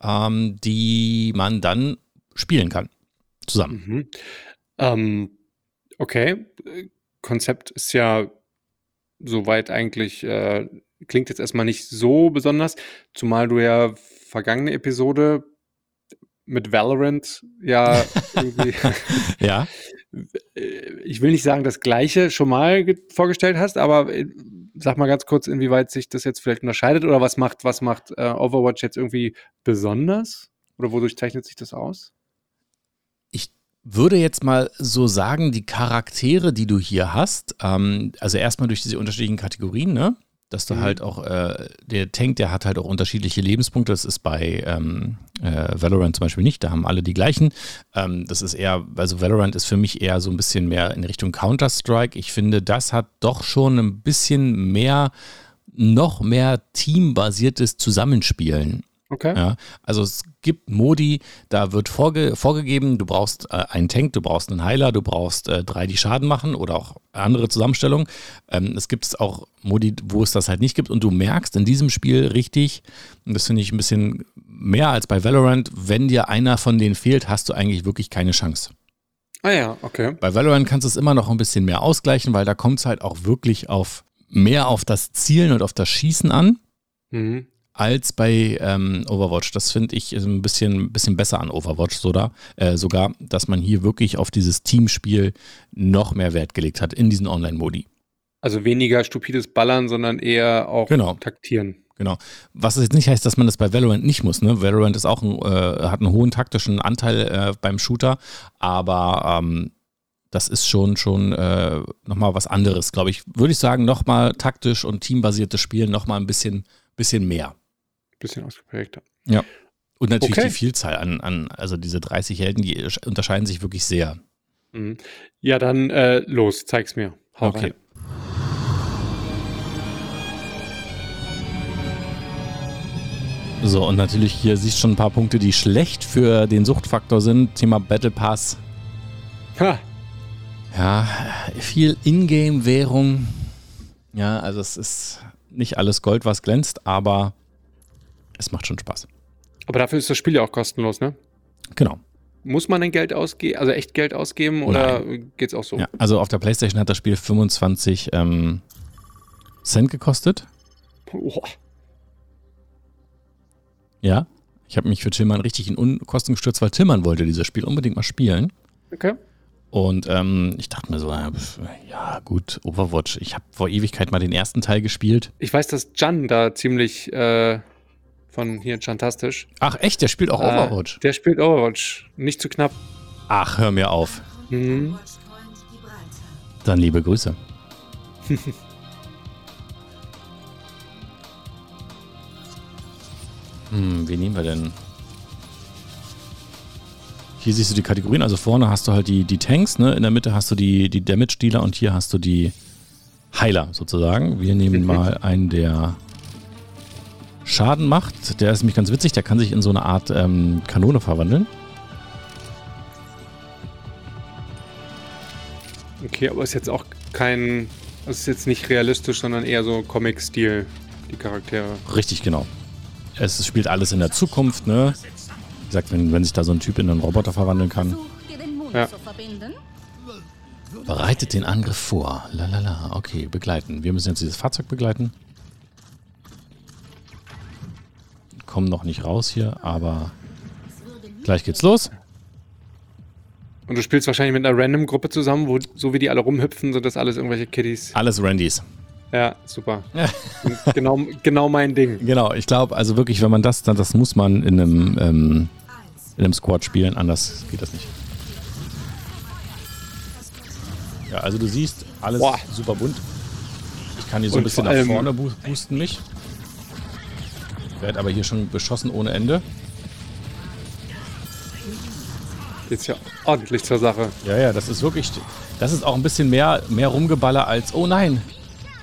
ähm, die man dann spielen kann. Zusammen. Mhm. Ähm, okay. Konzept ist ja soweit eigentlich äh, klingt jetzt erstmal nicht so besonders, zumal du ja vergangene Episode mit Valorant ja irgendwie ja. ich will nicht sagen, das gleiche schon mal vorgestellt hast, aber äh, sag mal ganz kurz, inwieweit sich das jetzt vielleicht unterscheidet oder was macht, was macht äh, Overwatch jetzt irgendwie besonders? Oder wodurch zeichnet sich das aus? Würde jetzt mal so sagen, die Charaktere, die du hier hast, ähm, also erstmal durch diese unterschiedlichen Kategorien, ne? Dass du mhm. halt auch, äh, der Tank, der hat halt auch unterschiedliche Lebenspunkte. Das ist bei ähm, äh, Valorant zum Beispiel nicht, da haben alle die gleichen. Ähm, das ist eher, also Valorant ist für mich eher so ein bisschen mehr in Richtung Counter-Strike. Ich finde, das hat doch schon ein bisschen mehr, noch mehr teambasiertes Zusammenspielen. Okay. Ja, also es gibt Modi, da wird vorge vorgegeben, du brauchst äh, einen Tank, du brauchst einen Heiler, du brauchst äh, drei, die Schaden machen oder auch andere Zusammenstellungen. Ähm, es gibt auch Modi, wo es das halt nicht gibt und du merkst in diesem Spiel richtig, und das finde ich ein bisschen mehr als bei Valorant, wenn dir einer von denen fehlt, hast du eigentlich wirklich keine Chance. Ah ja, okay. Bei Valorant kannst du es immer noch ein bisschen mehr ausgleichen, weil da kommt es halt auch wirklich auf mehr auf das Zielen und auf das Schießen an. Mhm als bei ähm, Overwatch. Das finde ich ein bisschen, bisschen besser an Overwatch sogar, äh, sogar, dass man hier wirklich auf dieses Teamspiel noch mehr Wert gelegt hat in diesen Online-Modi. Also weniger stupides Ballern, sondern eher auch genau. taktieren. Genau. Was jetzt nicht heißt, dass man das bei Valorant nicht muss. Ne? Valorant ist auch ein, äh, hat einen hohen taktischen Anteil äh, beim Shooter, aber ähm, das ist schon, schon äh, nochmal was anderes, glaube ich. Würde ich sagen, nochmal taktisch und teambasiertes Spielen nochmal ein bisschen, bisschen mehr bisschen ausgeprägter. Ja. Und natürlich okay. die Vielzahl an, an, also diese 30 Helden, die unterscheiden sich wirklich sehr. Mhm. Ja, dann äh, los, zeig's mir. Hau okay. Rein. So, und natürlich hier siehst du schon ein paar Punkte, die schlecht für den Suchtfaktor sind. Thema Battle Pass. Ha. Ja, viel Ingame-Währung. Ja, also es ist nicht alles Gold, was glänzt, aber es macht schon Spaß. Aber dafür ist das Spiel ja auch kostenlos, ne? Genau. muss man denn Geld ausgeben, also echt Geld ausgeben oder geht's auch so? Ja, also auf der Playstation hat das Spiel 25 ähm, Cent gekostet. Boah. Ja. Ich habe mich für Tillmann richtig in Unkosten gestürzt, weil Tillmann wollte dieses Spiel unbedingt mal spielen. Okay. Und ähm, ich dachte mir so, ja gut, Overwatch. Ich habe vor Ewigkeit mal den ersten Teil gespielt. Ich weiß, dass Jan da ziemlich äh, von hier Jantastisch. Ach echt, der spielt auch äh, Overwatch. Der spielt Overwatch. Nicht zu knapp. Ach, hör mir auf. Mhm. Dann liebe Grüße. hm, wie nehmen wir denn? Hier siehst du die Kategorien. Also vorne hast du halt die, die Tanks, ne? In der Mitte hast du die, die Damage-Dealer und hier hast du die Heiler sozusagen. Wir nehmen mal einen, der Schaden macht. Der ist nämlich ganz witzig. Der kann sich in so eine Art ähm, Kanone verwandeln. Okay, aber ist jetzt auch kein. Das ist jetzt nicht realistisch, sondern eher so Comic-Stil, die Charaktere. Richtig, genau. Es spielt alles in der Zukunft, ne? Wie gesagt, wenn, wenn sich da so ein Typ in einen Roboter verwandeln kann. Ja. Bereitet den Angriff vor. Lalala. Okay, begleiten. Wir müssen jetzt dieses Fahrzeug begleiten. Kommen noch nicht raus hier, aber gleich geht's los. Und du spielst wahrscheinlich mit einer Random-Gruppe zusammen, wo so wie die alle rumhüpfen, sind das alles irgendwelche Kiddies. Alles Randys. Ja, super. genau, genau mein Ding. Genau, ich glaube, also wirklich, wenn man das, dann das muss man in einem, ähm, in einem Squad spielen, anders geht das nicht. Ja, also du siehst, alles Boah. super bunt. Ich kann hier so ein Und bisschen vor nach vorne boo- boosten mich. Werd aber hier schon beschossen ohne Ende. Geht's ja ordentlich zur Sache. Ja, ja, das ist wirklich, das ist auch ein bisschen mehr, mehr Rumgeballer als, oh nein.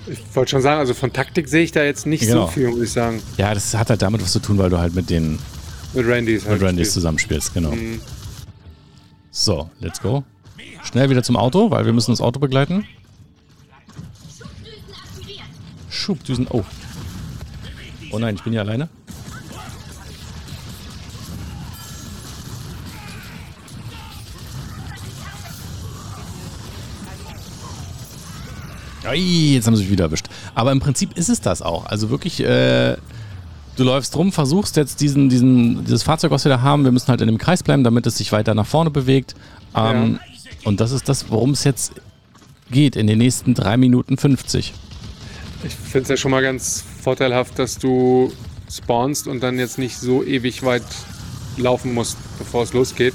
Ich wollte schon sagen, also von Taktik sehe ich da jetzt nicht Genau. so viel, muss ich sagen. Ja, das hat halt damit was zu tun, weil du halt mit den Mit Randys halt. mit Randys spielst. zusammenspielst, genau. Mhm. So, let's go. Schnell wieder zum Auto, weil wir müssen das Auto begleiten. Schubdüsen. Oh. Oh nein, ich bin hier alleine. Ei, jetzt haben sie mich wieder erwischt. Aber im Prinzip ist es das auch. Also wirklich, äh, du läufst rum, versuchst jetzt diesen, diesen, dieses Fahrzeug, was wir da haben, wir müssen halt in dem Kreis bleiben, damit es sich weiter nach vorne bewegt. Ähm, Und das ist das, worum es jetzt geht in den nächsten 3 Minuten 50. Ich finde es ja schon mal ganz vorteilhaft, dass du spawnst und dann jetzt nicht so ewig weit laufen musst, bevor es losgeht.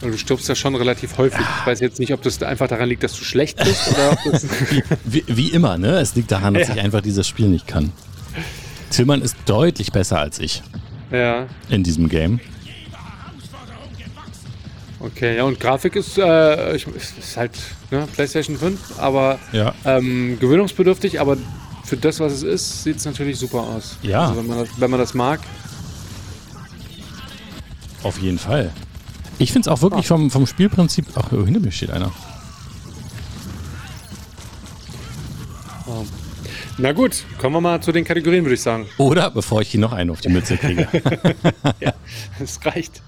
Du stirbst ja schon relativ häufig. Ich weiß jetzt nicht, ob das einfach daran liegt, dass du schlecht bist oder ob das. Wie, wie immer, ne? Es liegt daran, dass Ja. ich einfach dieses Spiel nicht kann. Tillmann ist deutlich besser als ich ja, in diesem Game. Okay. Ja, und Grafik ist, äh, ich, ist halt ne, PlayStation 5, aber Ja. ähm, gewöhnungsbedürftig, aber für das, was es ist, sieht es natürlich super aus. Ja. Also wenn man das, wenn man das mag. Auf jeden Fall. Ich finde es auch wirklich vom, vom Spielprinzip. Ach, oh, hinter mir steht einer. Na gut, kommen wir mal zu den Kategorien, würde ich sagen. Oder bevor ich hier noch einen auf die Mütze kriege. Ja, es reicht.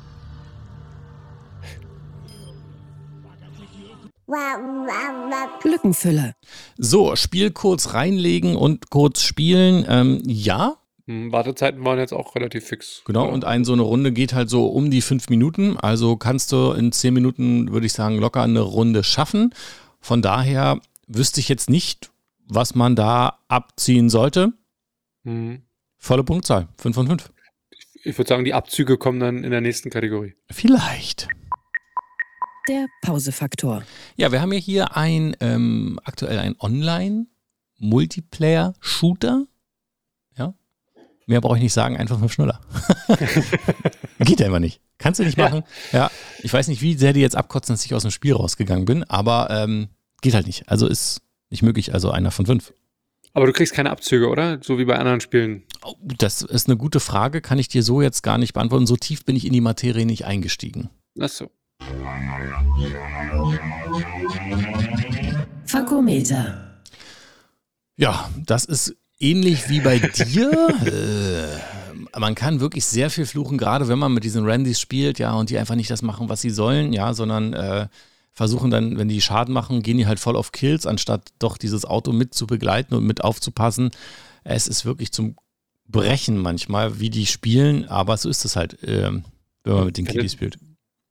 Lückenfüller. so, Spiel kurz reinlegen und kurz spielen. Ähm, ja, Hm, Wartezeiten waren jetzt auch relativ fix. Genau, und ein, so eine Runde geht halt so um die fünf Minuten. Also kannst du in zehn Minuten, würde ich sagen, locker eine Runde schaffen. Von daher wüsste ich jetzt nicht, was man da abziehen sollte. Hm. Volle Punktzahl, 5 von 5. Ich würde sagen, die Abzüge kommen dann in der nächsten Kategorie. Vielleicht. Der Pausefaktor. Ja, wir haben ja hier ein, ähm, aktuell ein Online-Multiplayer-Shooter. Ja. Mehr brauche ich nicht sagen, einfach fünf Schnuller. Geht ja immer nicht. Kannst du nicht Ja. machen. Ja. Ich weiß nicht, wie sehr die jetzt abkotzen, dass ich aus dem Spiel rausgegangen bin, aber ähm, geht halt nicht. Also ist nicht möglich. Also einer von fünf. Aber du kriegst keine Abzüge, oder? So wie bei anderen Spielen. Oh, das ist eine gute Frage, kann ich dir so jetzt gar nicht beantworten. So tief bin ich in die Materie nicht eingestiegen. Achso. Fakometer. Ja, das ist ähnlich wie bei dir. äh, man kann wirklich sehr viel fluchen, gerade wenn man mit diesen Randys spielt, ja, und die einfach nicht das machen, was sie sollen, ja, sondern äh, versuchen dann, wenn die Schaden machen, gehen die halt voll auf Kills, anstatt doch dieses Auto mit zu begleiten und mit aufzupassen. Es ist wirklich zum Brechen manchmal, wie die spielen, aber so ist es halt, äh, wenn man mit den Kiddies spielt.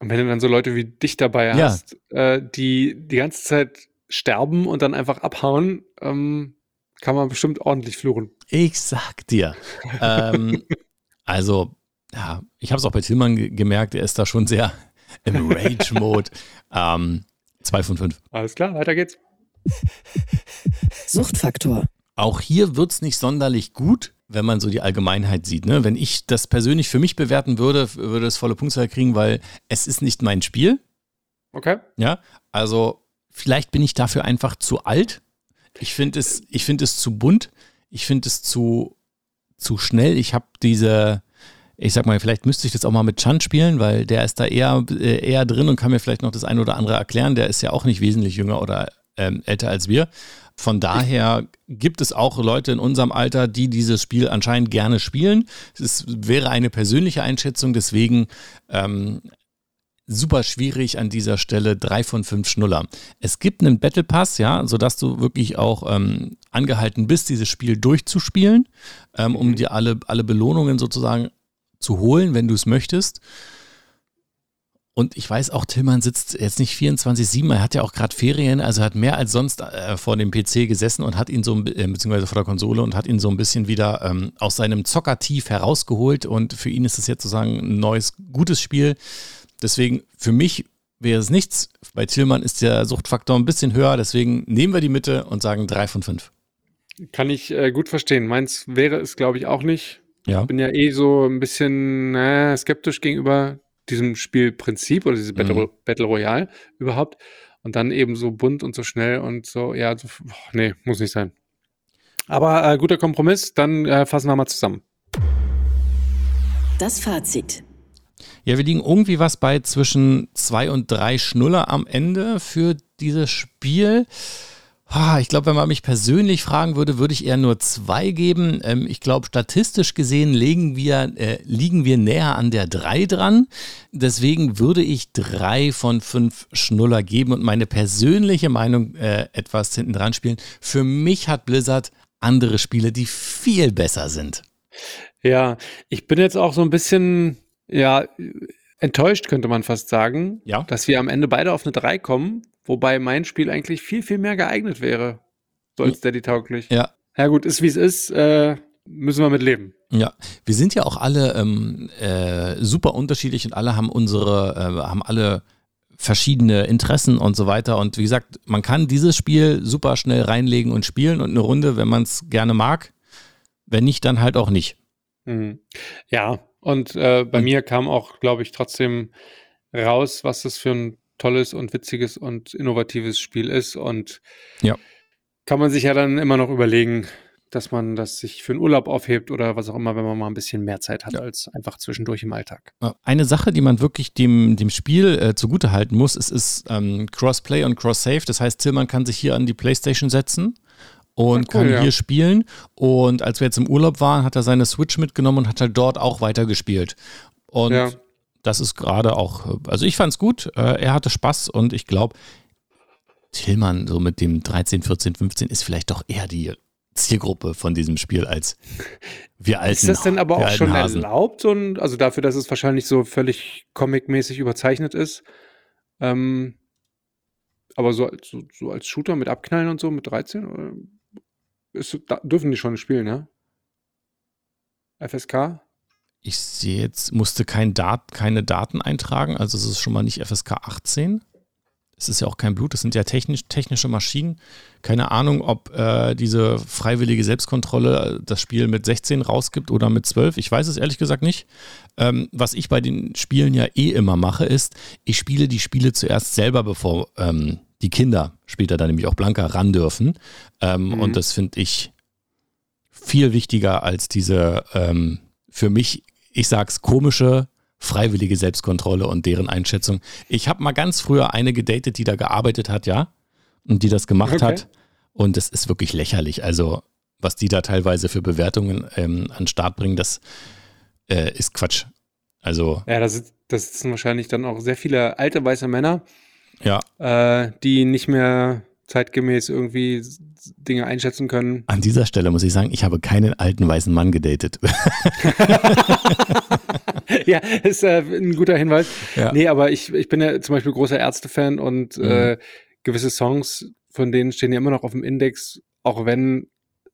Und wenn du dann so Leute wie dich dabei Ja. hast, äh, die die ganze Zeit sterben und dann einfach abhauen, ähm, kann man bestimmt ordentlich fluchen. Ich sag dir. ähm, also, ja, ich habe es auch bei Tillmann ge gemerkt, er ist da schon sehr im Rage-Mode. ähm, zwei von fünf. Alles klar, weiter geht's. Suchtfaktor. Auch hier wird es nicht sonderlich gut, wenn man so die Allgemeinheit sieht. Ne? Wenn ich das persönlich für mich bewerten würde, würde es volle Punktzahl kriegen, weil es ist nicht mein Spiel. Okay. Ja, also vielleicht bin ich dafür einfach zu alt. Ich finde es, ich finde es zu bunt. Ich finde es zu, zu schnell. Ich habe diese, ich sag mal, vielleicht müsste ich das auch mal mit Chan spielen, weil der ist da eher, äh, eher drin und kann mir vielleicht noch das eine oder andere erklären. Der ist ja auch nicht wesentlich jünger oder ähm, älter als wir. Von daher gibt es auch Leute in unserem Alter, die dieses Spiel anscheinend gerne spielen. Es wäre eine persönliche Einschätzung, deswegen ähm, super schwierig an dieser Stelle drei von fünf Schnuller. Es gibt einen Battle Pass, ja, sodass du wirklich auch ähm, angehalten bist, dieses Spiel durchzuspielen, ähm, um dir alle, alle Belohnungen sozusagen zu holen, wenn du es möchtest. Und ich weiß auch, Tillmann sitzt jetzt nicht 24-7, er hat ja auch gerade Ferien, also hat mehr als sonst äh, vor dem PC gesessen und hat ihn so, äh, beziehungsweise vor der Konsole und hat ihn so ein bisschen wieder ähm, aus seinem Zockertief herausgeholt und für ihn ist es jetzt sozusagen ein neues, gutes Spiel. Deswegen, für mich wäre es nichts. Bei Tillmann ist der Suchtfaktor ein bisschen höher, deswegen nehmen wir die Mitte und sagen drei von fünf. Kann ich äh, gut verstehen. Meins wäre es, glaube ich, auch nicht. Ja. Bin ja eh so ein bisschen äh, skeptisch gegenüber diesem Spielprinzip oder diesem Battle, Mhm. Battle Royale überhaupt. Und dann eben so bunt und so schnell und so, ja, so, boah, nee, muss nicht sein. Aber äh, guter Kompromiss, dann äh, fassen wir mal zusammen. Das Fazit. Ja, wir liegen irgendwie was bei zwischen zwei und drei Schnuller am Ende für dieses Spiel. Ich glaube, wenn man mich persönlich fragen würde, würde ich eher nur zwei geben. Ähm, Ich glaube, statistisch gesehen liegen wir, äh, liegen wir näher an der drei dran. Deswegen würde ich drei von fünf Schnuller geben und meine persönliche Meinung äh, etwas hinten dran spielen. Für mich hat Blizzard andere Spiele, die viel besser sind. Ja, ich bin jetzt auch so ein bisschen, ja, enttäuscht, könnte man fast sagen, Ja. dass wir am Ende beide auf eine 3 kommen, wobei mein Spiel eigentlich viel, viel mehr geeignet wäre. So als Daddy tauglich. Ja, Ja, gut, ist wie es ist, äh, müssen wir mit leben. Ja, wir sind ja auch alle ähm, äh, super unterschiedlich und alle haben unsere, äh, haben alle verschiedene Interessen und so weiter. Und wie gesagt, man kann dieses Spiel super schnell reinlegen und spielen und eine Runde, wenn man es gerne mag. Wenn nicht, dann halt auch nicht. Mhm. Ja, und äh, bei Und- mir kam auch, glaube ich, trotzdem raus, was das für ein tolles und witziges und innovatives Spiel ist. Und Ja. kann man sich ja dann immer noch überlegen, dass man das sich für einen Urlaub aufhebt oder was auch immer, wenn man mal ein bisschen mehr Zeit hat Ja. als einfach zwischendurch im Alltag. Eine Sache, die man wirklich dem, dem Spiel äh, zugutehalten muss, es ist ähm, Crossplay und Cross-Save. Das heißt, Tillmann kann sich hier an die Playstation setzen und cool, kann ja. hier spielen. Und als wir jetzt im Urlaub waren, hat er seine Switch mitgenommen und hat halt dort auch weitergespielt. Und Ja. das ist gerade auch, also ich fand's gut, äh, er hatte Spaß und ich glaube, Tillmann so mit dem 13, 14, 15 ist vielleicht doch eher die Zielgruppe von diesem Spiel als wir alten Ist das denn aber auch schon Hasen. erlaubt, ein, also dafür, dass es wahrscheinlich so völlig comic-mäßig überzeichnet ist? Ähm, aber so, als- so, so als Shooter mit Abknallen und so mit 13? Oder ist, da dürfen die schon spielen, ne? FSK? Ich sehe jetzt, musste kein Dat keine Daten eintragen, also es ist schon mal nicht FSK 18. Es ist ja auch kein Blut, es sind ja technisch, technische Maschinen. Keine Ahnung, ob äh, diese freiwillige Selbstkontrolle äh, das Spiel mit 16 rausgibt oder mit 12. Ich weiß es ehrlich gesagt nicht. Ähm, was ich bei den Spielen ja eh immer mache, ist, ich spiele die Spiele zuerst selber, bevor ähm, die Kinder, später dann nämlich auch Blanca, ran dürfen. Ähm, Mhm. Und das finde ich viel wichtiger als diese ähm, für mich, ich sag's, komische freiwillige Selbstkontrolle und deren Einschätzung. Ich habe mal ganz früher eine gedatet, die da gearbeitet hat, ja, und die das gemacht Okay. hat. Und das ist wirklich lächerlich. Also, was die da teilweise für Bewertungen ähm, an den Start bringen, das äh, ist Quatsch. Also. Ja, das, das sind wahrscheinlich dann auch sehr viele alte weiße Männer, Ja. äh, die nicht mehr zeitgemäß irgendwie Dinge einschätzen können. An dieser Stelle muss ich sagen, ich habe keinen alten weißen Mann gedatet. ja, ist äh, ein guter Hinweis. Ja. Nee, aber ich, ich bin ja zum Beispiel großer Ärzte-Fan und Mhm. äh, gewisse Songs von denen stehen ja immer noch auf dem Index, auch wenn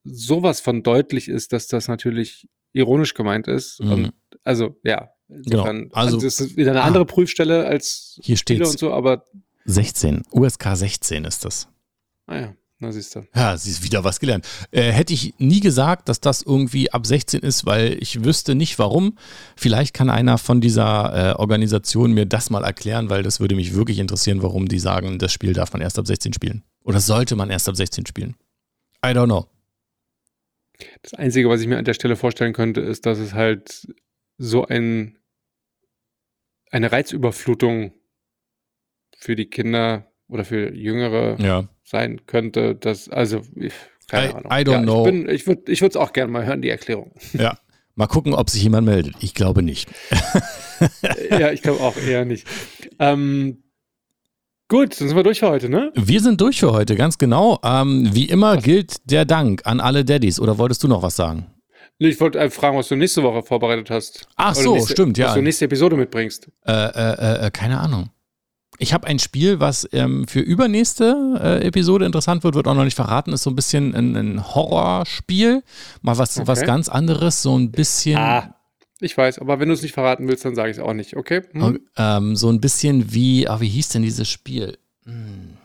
sowas von deutlich ist, dass das natürlich ironisch gemeint ist. Mhm. Und, also, ja. Insofern, Also- also, das ist wieder eine Ah. andere Prüfstelle als Hier Spiele steht's. und so, aber 16. USK 16 ist das. naja, na siehst du. Ja, sie ist wieder was gelernt. Äh, hätte ich nie gesagt, dass das irgendwie ab 16 ist, weil ich wüsste nicht warum. Vielleicht kann einer von dieser äh, Organisation mir das mal erklären, weil das würde mich wirklich interessieren, warum die sagen, das Spiel darf man erst ab 16 spielen. Oder sollte man erst ab 16 spielen. I don't know. Das Einzige, was ich mir an der Stelle vorstellen könnte, ist, dass es halt so ein, eine Reizüberflutung für die Kinder oder für Jüngere Ja. sein könnte. Dass, also, ich, keine I- Ahnung. I don't ja, know. Ich, bin- ich würde es auch gerne mal hören, die Erklärung. Ja. Mal gucken, ob sich jemand meldet. Ich glaube nicht. ja, ich glaube auch eher nicht. Ähm, gut, dann sind wir durch für heute, ne? Wir sind durch für heute, ganz genau. Ähm, wie immer gilt der Dank an alle Daddies. Oder wolltest du noch was sagen? Nee, Ich wollte einfach fragen, was du nächste Woche vorbereitet hast. Ach Oder so, nächste, stimmt, ja. Was du nächste Episode mitbringst. Äh, äh, äh, keine Ahnung. Ich habe ein Spiel, was ähm, für übernächste äh, Episode interessant wird, wird auch noch nicht verraten, ist so ein bisschen ein, ein Horrorspiel. Mal was, was Okay. ganz anderes, so ein bisschen. Ah, ich weiß, aber wenn du es nicht verraten willst, dann sage ich es auch nicht, okay? Hm? Ähm, so ein bisschen wie, ah, wie hieß denn dieses Spiel? Hm.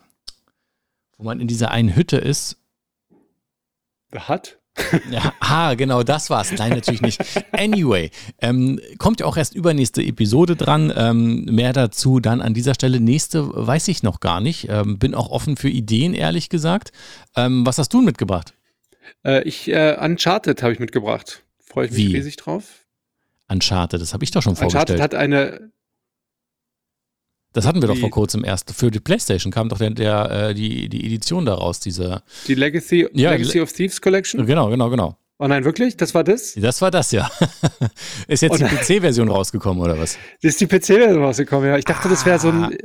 Wo man in dieser einen Hütte ist. The Hut? Ja, ah, genau, das war's. Nein, natürlich nicht. Anyway, ähm, kommt ja auch erst übernächste Episode dran. Ähm, mehr dazu dann an dieser Stelle. Nächste weiß ich noch gar nicht. Ähm, bin auch offen für Ideen, ehrlich gesagt. Ähm, was hast du mitgebracht? Äh, ich, äh, Uncharted habe ich mitgebracht. Freue ich mich Wie? riesig drauf. Uncharted, das habe ich doch schon Uncharted vorgestellt. hat eine, das hatten wir doch Wie? vor kurzem erst. Für die Playstation kam doch der, der, äh, die, die Edition daraus, diese. die Legacy, Ja, Legacy of Thieves Collection. Genau, genau, genau. Oh nein, wirklich? Das war das? Das war das ja. Ist jetzt die Und- PC-Version rausgekommen, oder was? Das ist die PC-Version rausgekommen, ja. Ich dachte, das wäre so Ah. ein.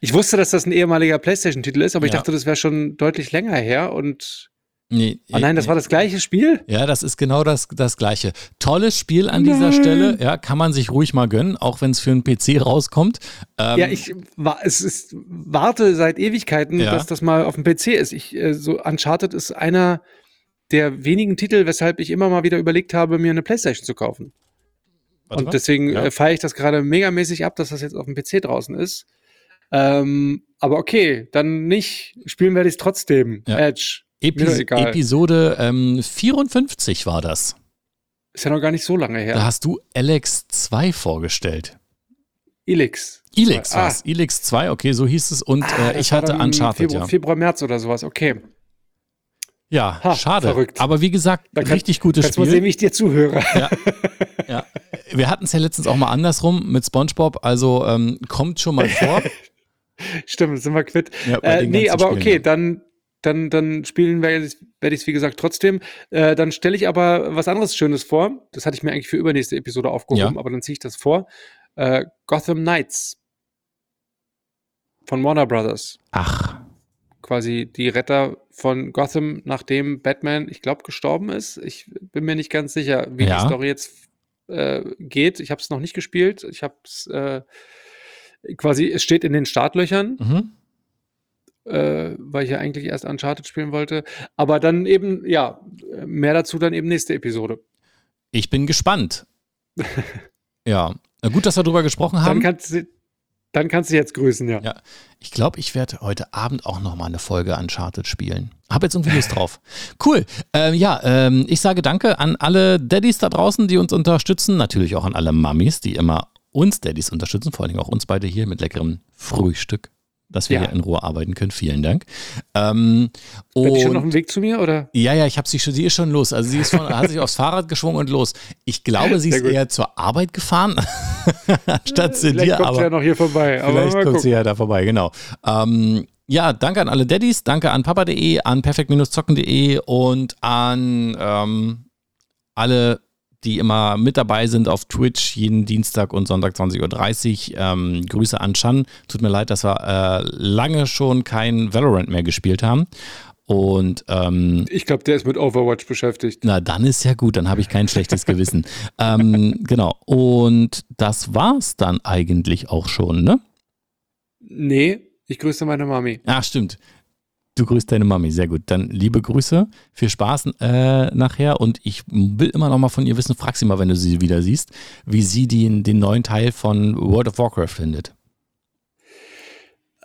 Ich wusste, dass das ein ehemaliger PlayStation-Titel ist, aber ich Ja. dachte, das wäre schon deutlich länger her und. Nee, Oh nein, das war das gleiche Spiel? Ja, das ist genau das, das Gleiche. Tolles Spiel an dieser Nein. Stelle. Ja, kann man sich ruhig mal gönnen, auch wenn es für einen PC rauskommt. Ähm, Ja, ich wa- es ist, warte seit Ewigkeiten, Ja. dass das mal auf dem PC ist. Ich, äh, so Uncharted ist einer der wenigen Titel, weshalb ich immer mal wieder überlegt habe, mir eine Playstation zu kaufen. warte mal. Und deswegen Ja. äh, feiere ich das gerade megamäßig ab, dass das jetzt auf dem PC draußen ist. Ähm, aber okay, dann nicht. Spielen werde ich es trotzdem. Ja. Edge. Epis. Episode ähm, 54 war das. Ist ja noch gar nicht so lange Da her. hast du Alex 2 vorgestellt. Elix. Elix Ah. war's. Elix 2, okay, so hieß es. Und Ah, äh, ich war hatte Uncharted, Februar, ja. Februar, März oder sowas. Okay. Ja, Ha, schade. verrückt. Aber wie gesagt, Da kann- richtig gutes Kannst mal Spiel. sehen, wie ich dir zuhöre. Ja. Wir hatten es ja letztens auch mal andersrum mit SpongeBob, also ähm, kommt schon mal vor. Stimmt, sind wir quitt. Ja, Äh, nee, aber Spielen, okay, ja. dann, dann, dann spielen werde ich es, wie gesagt, trotzdem. Äh, dann stelle ich aber was anderes Schönes vor. Das hatte ich mir eigentlich für übernächste Episode aufgehoben, Ja. aber dann ziehe ich das vor. Äh, Gotham Knights von Warner Brothers. Ach, Quasi die Retter von Gotham, nachdem Batman, ich glaube, gestorben ist. Ich bin mir nicht ganz sicher, wie Ja. die Story jetzt äh, geht. Ich habe es noch nicht gespielt. Ich habe es äh, quasi, es steht in den Startlöchern mhm. Äh, weil ich ja eigentlich erst Uncharted spielen wollte. Aber dann eben, ja, mehr dazu dann eben nächste Episode. ich bin gespannt. ja, gut, dass wir drüber gesprochen Dann haben. kannst, du, dann kannst du jetzt grüßen, ja. Ja. Ich glaube, ich werde heute Abend auch noch mal eine Folge Uncharted spielen. Hab jetzt irgendwie Lust drauf. Cool. Ähm, ja, ähm, ich sage danke an alle Daddys da draußen, die uns unterstützen. Natürlich auch an alle Mummies, die immer uns Daddys unterstützen. Vor allen Dingen auch uns beide hier mit leckerem Frühstück, dass wir Ja. hier in Ruhe arbeiten können. Vielen Dank. Ähm, Bin ich schon auf dem Weg zu mir, oder? ja, ja, ich habe sie schon, sie ist schon los. Also sie ist von, hat sich aufs Fahrrad geschwungen und los. Ich glaube, sie ist eher zur Arbeit gefahren, statt zu Vielleicht dir. kommt Aber sie ja noch hier vorbei. Vielleicht kommt sie gucken. ja da vorbei, genau. Ähm, ja, danke an alle Daddys, danke an papa.de, an perfekt-zocken.de und an ähm, alle die immer mit dabei sind auf Twitch jeden Dienstag und Sonntag 20.30 Uhr. Ähm, Grüße an Chan. Tut mir leid, dass wir äh, lange schon kein Valorant mehr gespielt haben. Und ähm, ich glaube, der ist mit Overwatch beschäftigt. Na, dann ist ja gut, dann habe ich kein schlechtes Gewissen. ähm, genau. Und das war's dann eigentlich auch schon, ne? Nee, ich grüße meine Mami. Ach, stimmt. Du grüßt deine Mami, sehr gut. Dann liebe Grüße, viel Spaß äh, nachher und ich will immer noch mal von ihr wissen, frag sie mal, wenn du sie wieder siehst, wie sie den, den neuen Teil von World of Warcraft findet.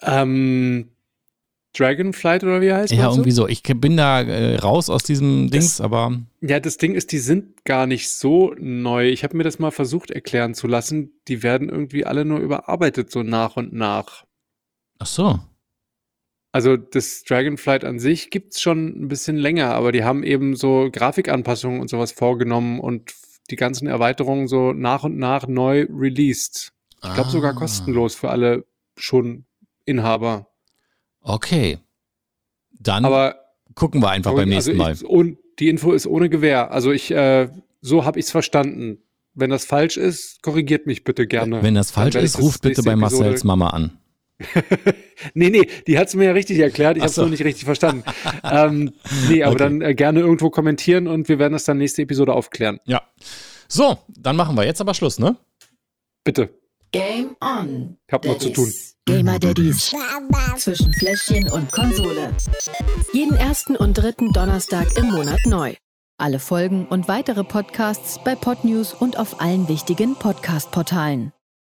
Ähm, Dragonflight oder wie heißt das? Ja, irgendwie so. Ich bin da äh, raus aus diesem das, Dings, aber. Ja, das Ding ist, die sind gar nicht so neu. Ich habe mir das mal versucht erklären zu lassen. Die werden irgendwie alle nur überarbeitet, so nach und nach. Ach so. Also das Dragonflight an sich gibt es schon ein bisschen länger, aber die haben eben so Grafikanpassungen und sowas vorgenommen und die ganzen Erweiterungen so nach und nach neu released. Ich glaube ah. sogar kostenlos für alle schon Inhaber. Okay. Dann aber, gucken wir einfach beim nächsten also Mal. und die Info ist ohne Gewähr. Also ich, äh, so habe ich es verstanden. Wenn das falsch ist, korrigiert mich bitte gerne. Wenn das falsch ist, ruft bitte bei Marcells Mama an. nee, nee, die hat es mir ja richtig erklärt. Ich habe es nur nicht richtig verstanden. ähm, nee, aber okay. dann äh, gerne irgendwo kommentieren und wir werden das dann nächste Episode aufklären. Ja. So, dann machen wir jetzt aber Schluss, ne? Bitte. Game on. Ich hab noch zu tun. Gamer Daddies. Zwischen Fläschchen und Konsole. Jeden ersten und dritten Donnerstag im Monat neu. Alle Folgen und weitere Podcasts bei Podnews und auf allen wichtigen Podcast-Portalen.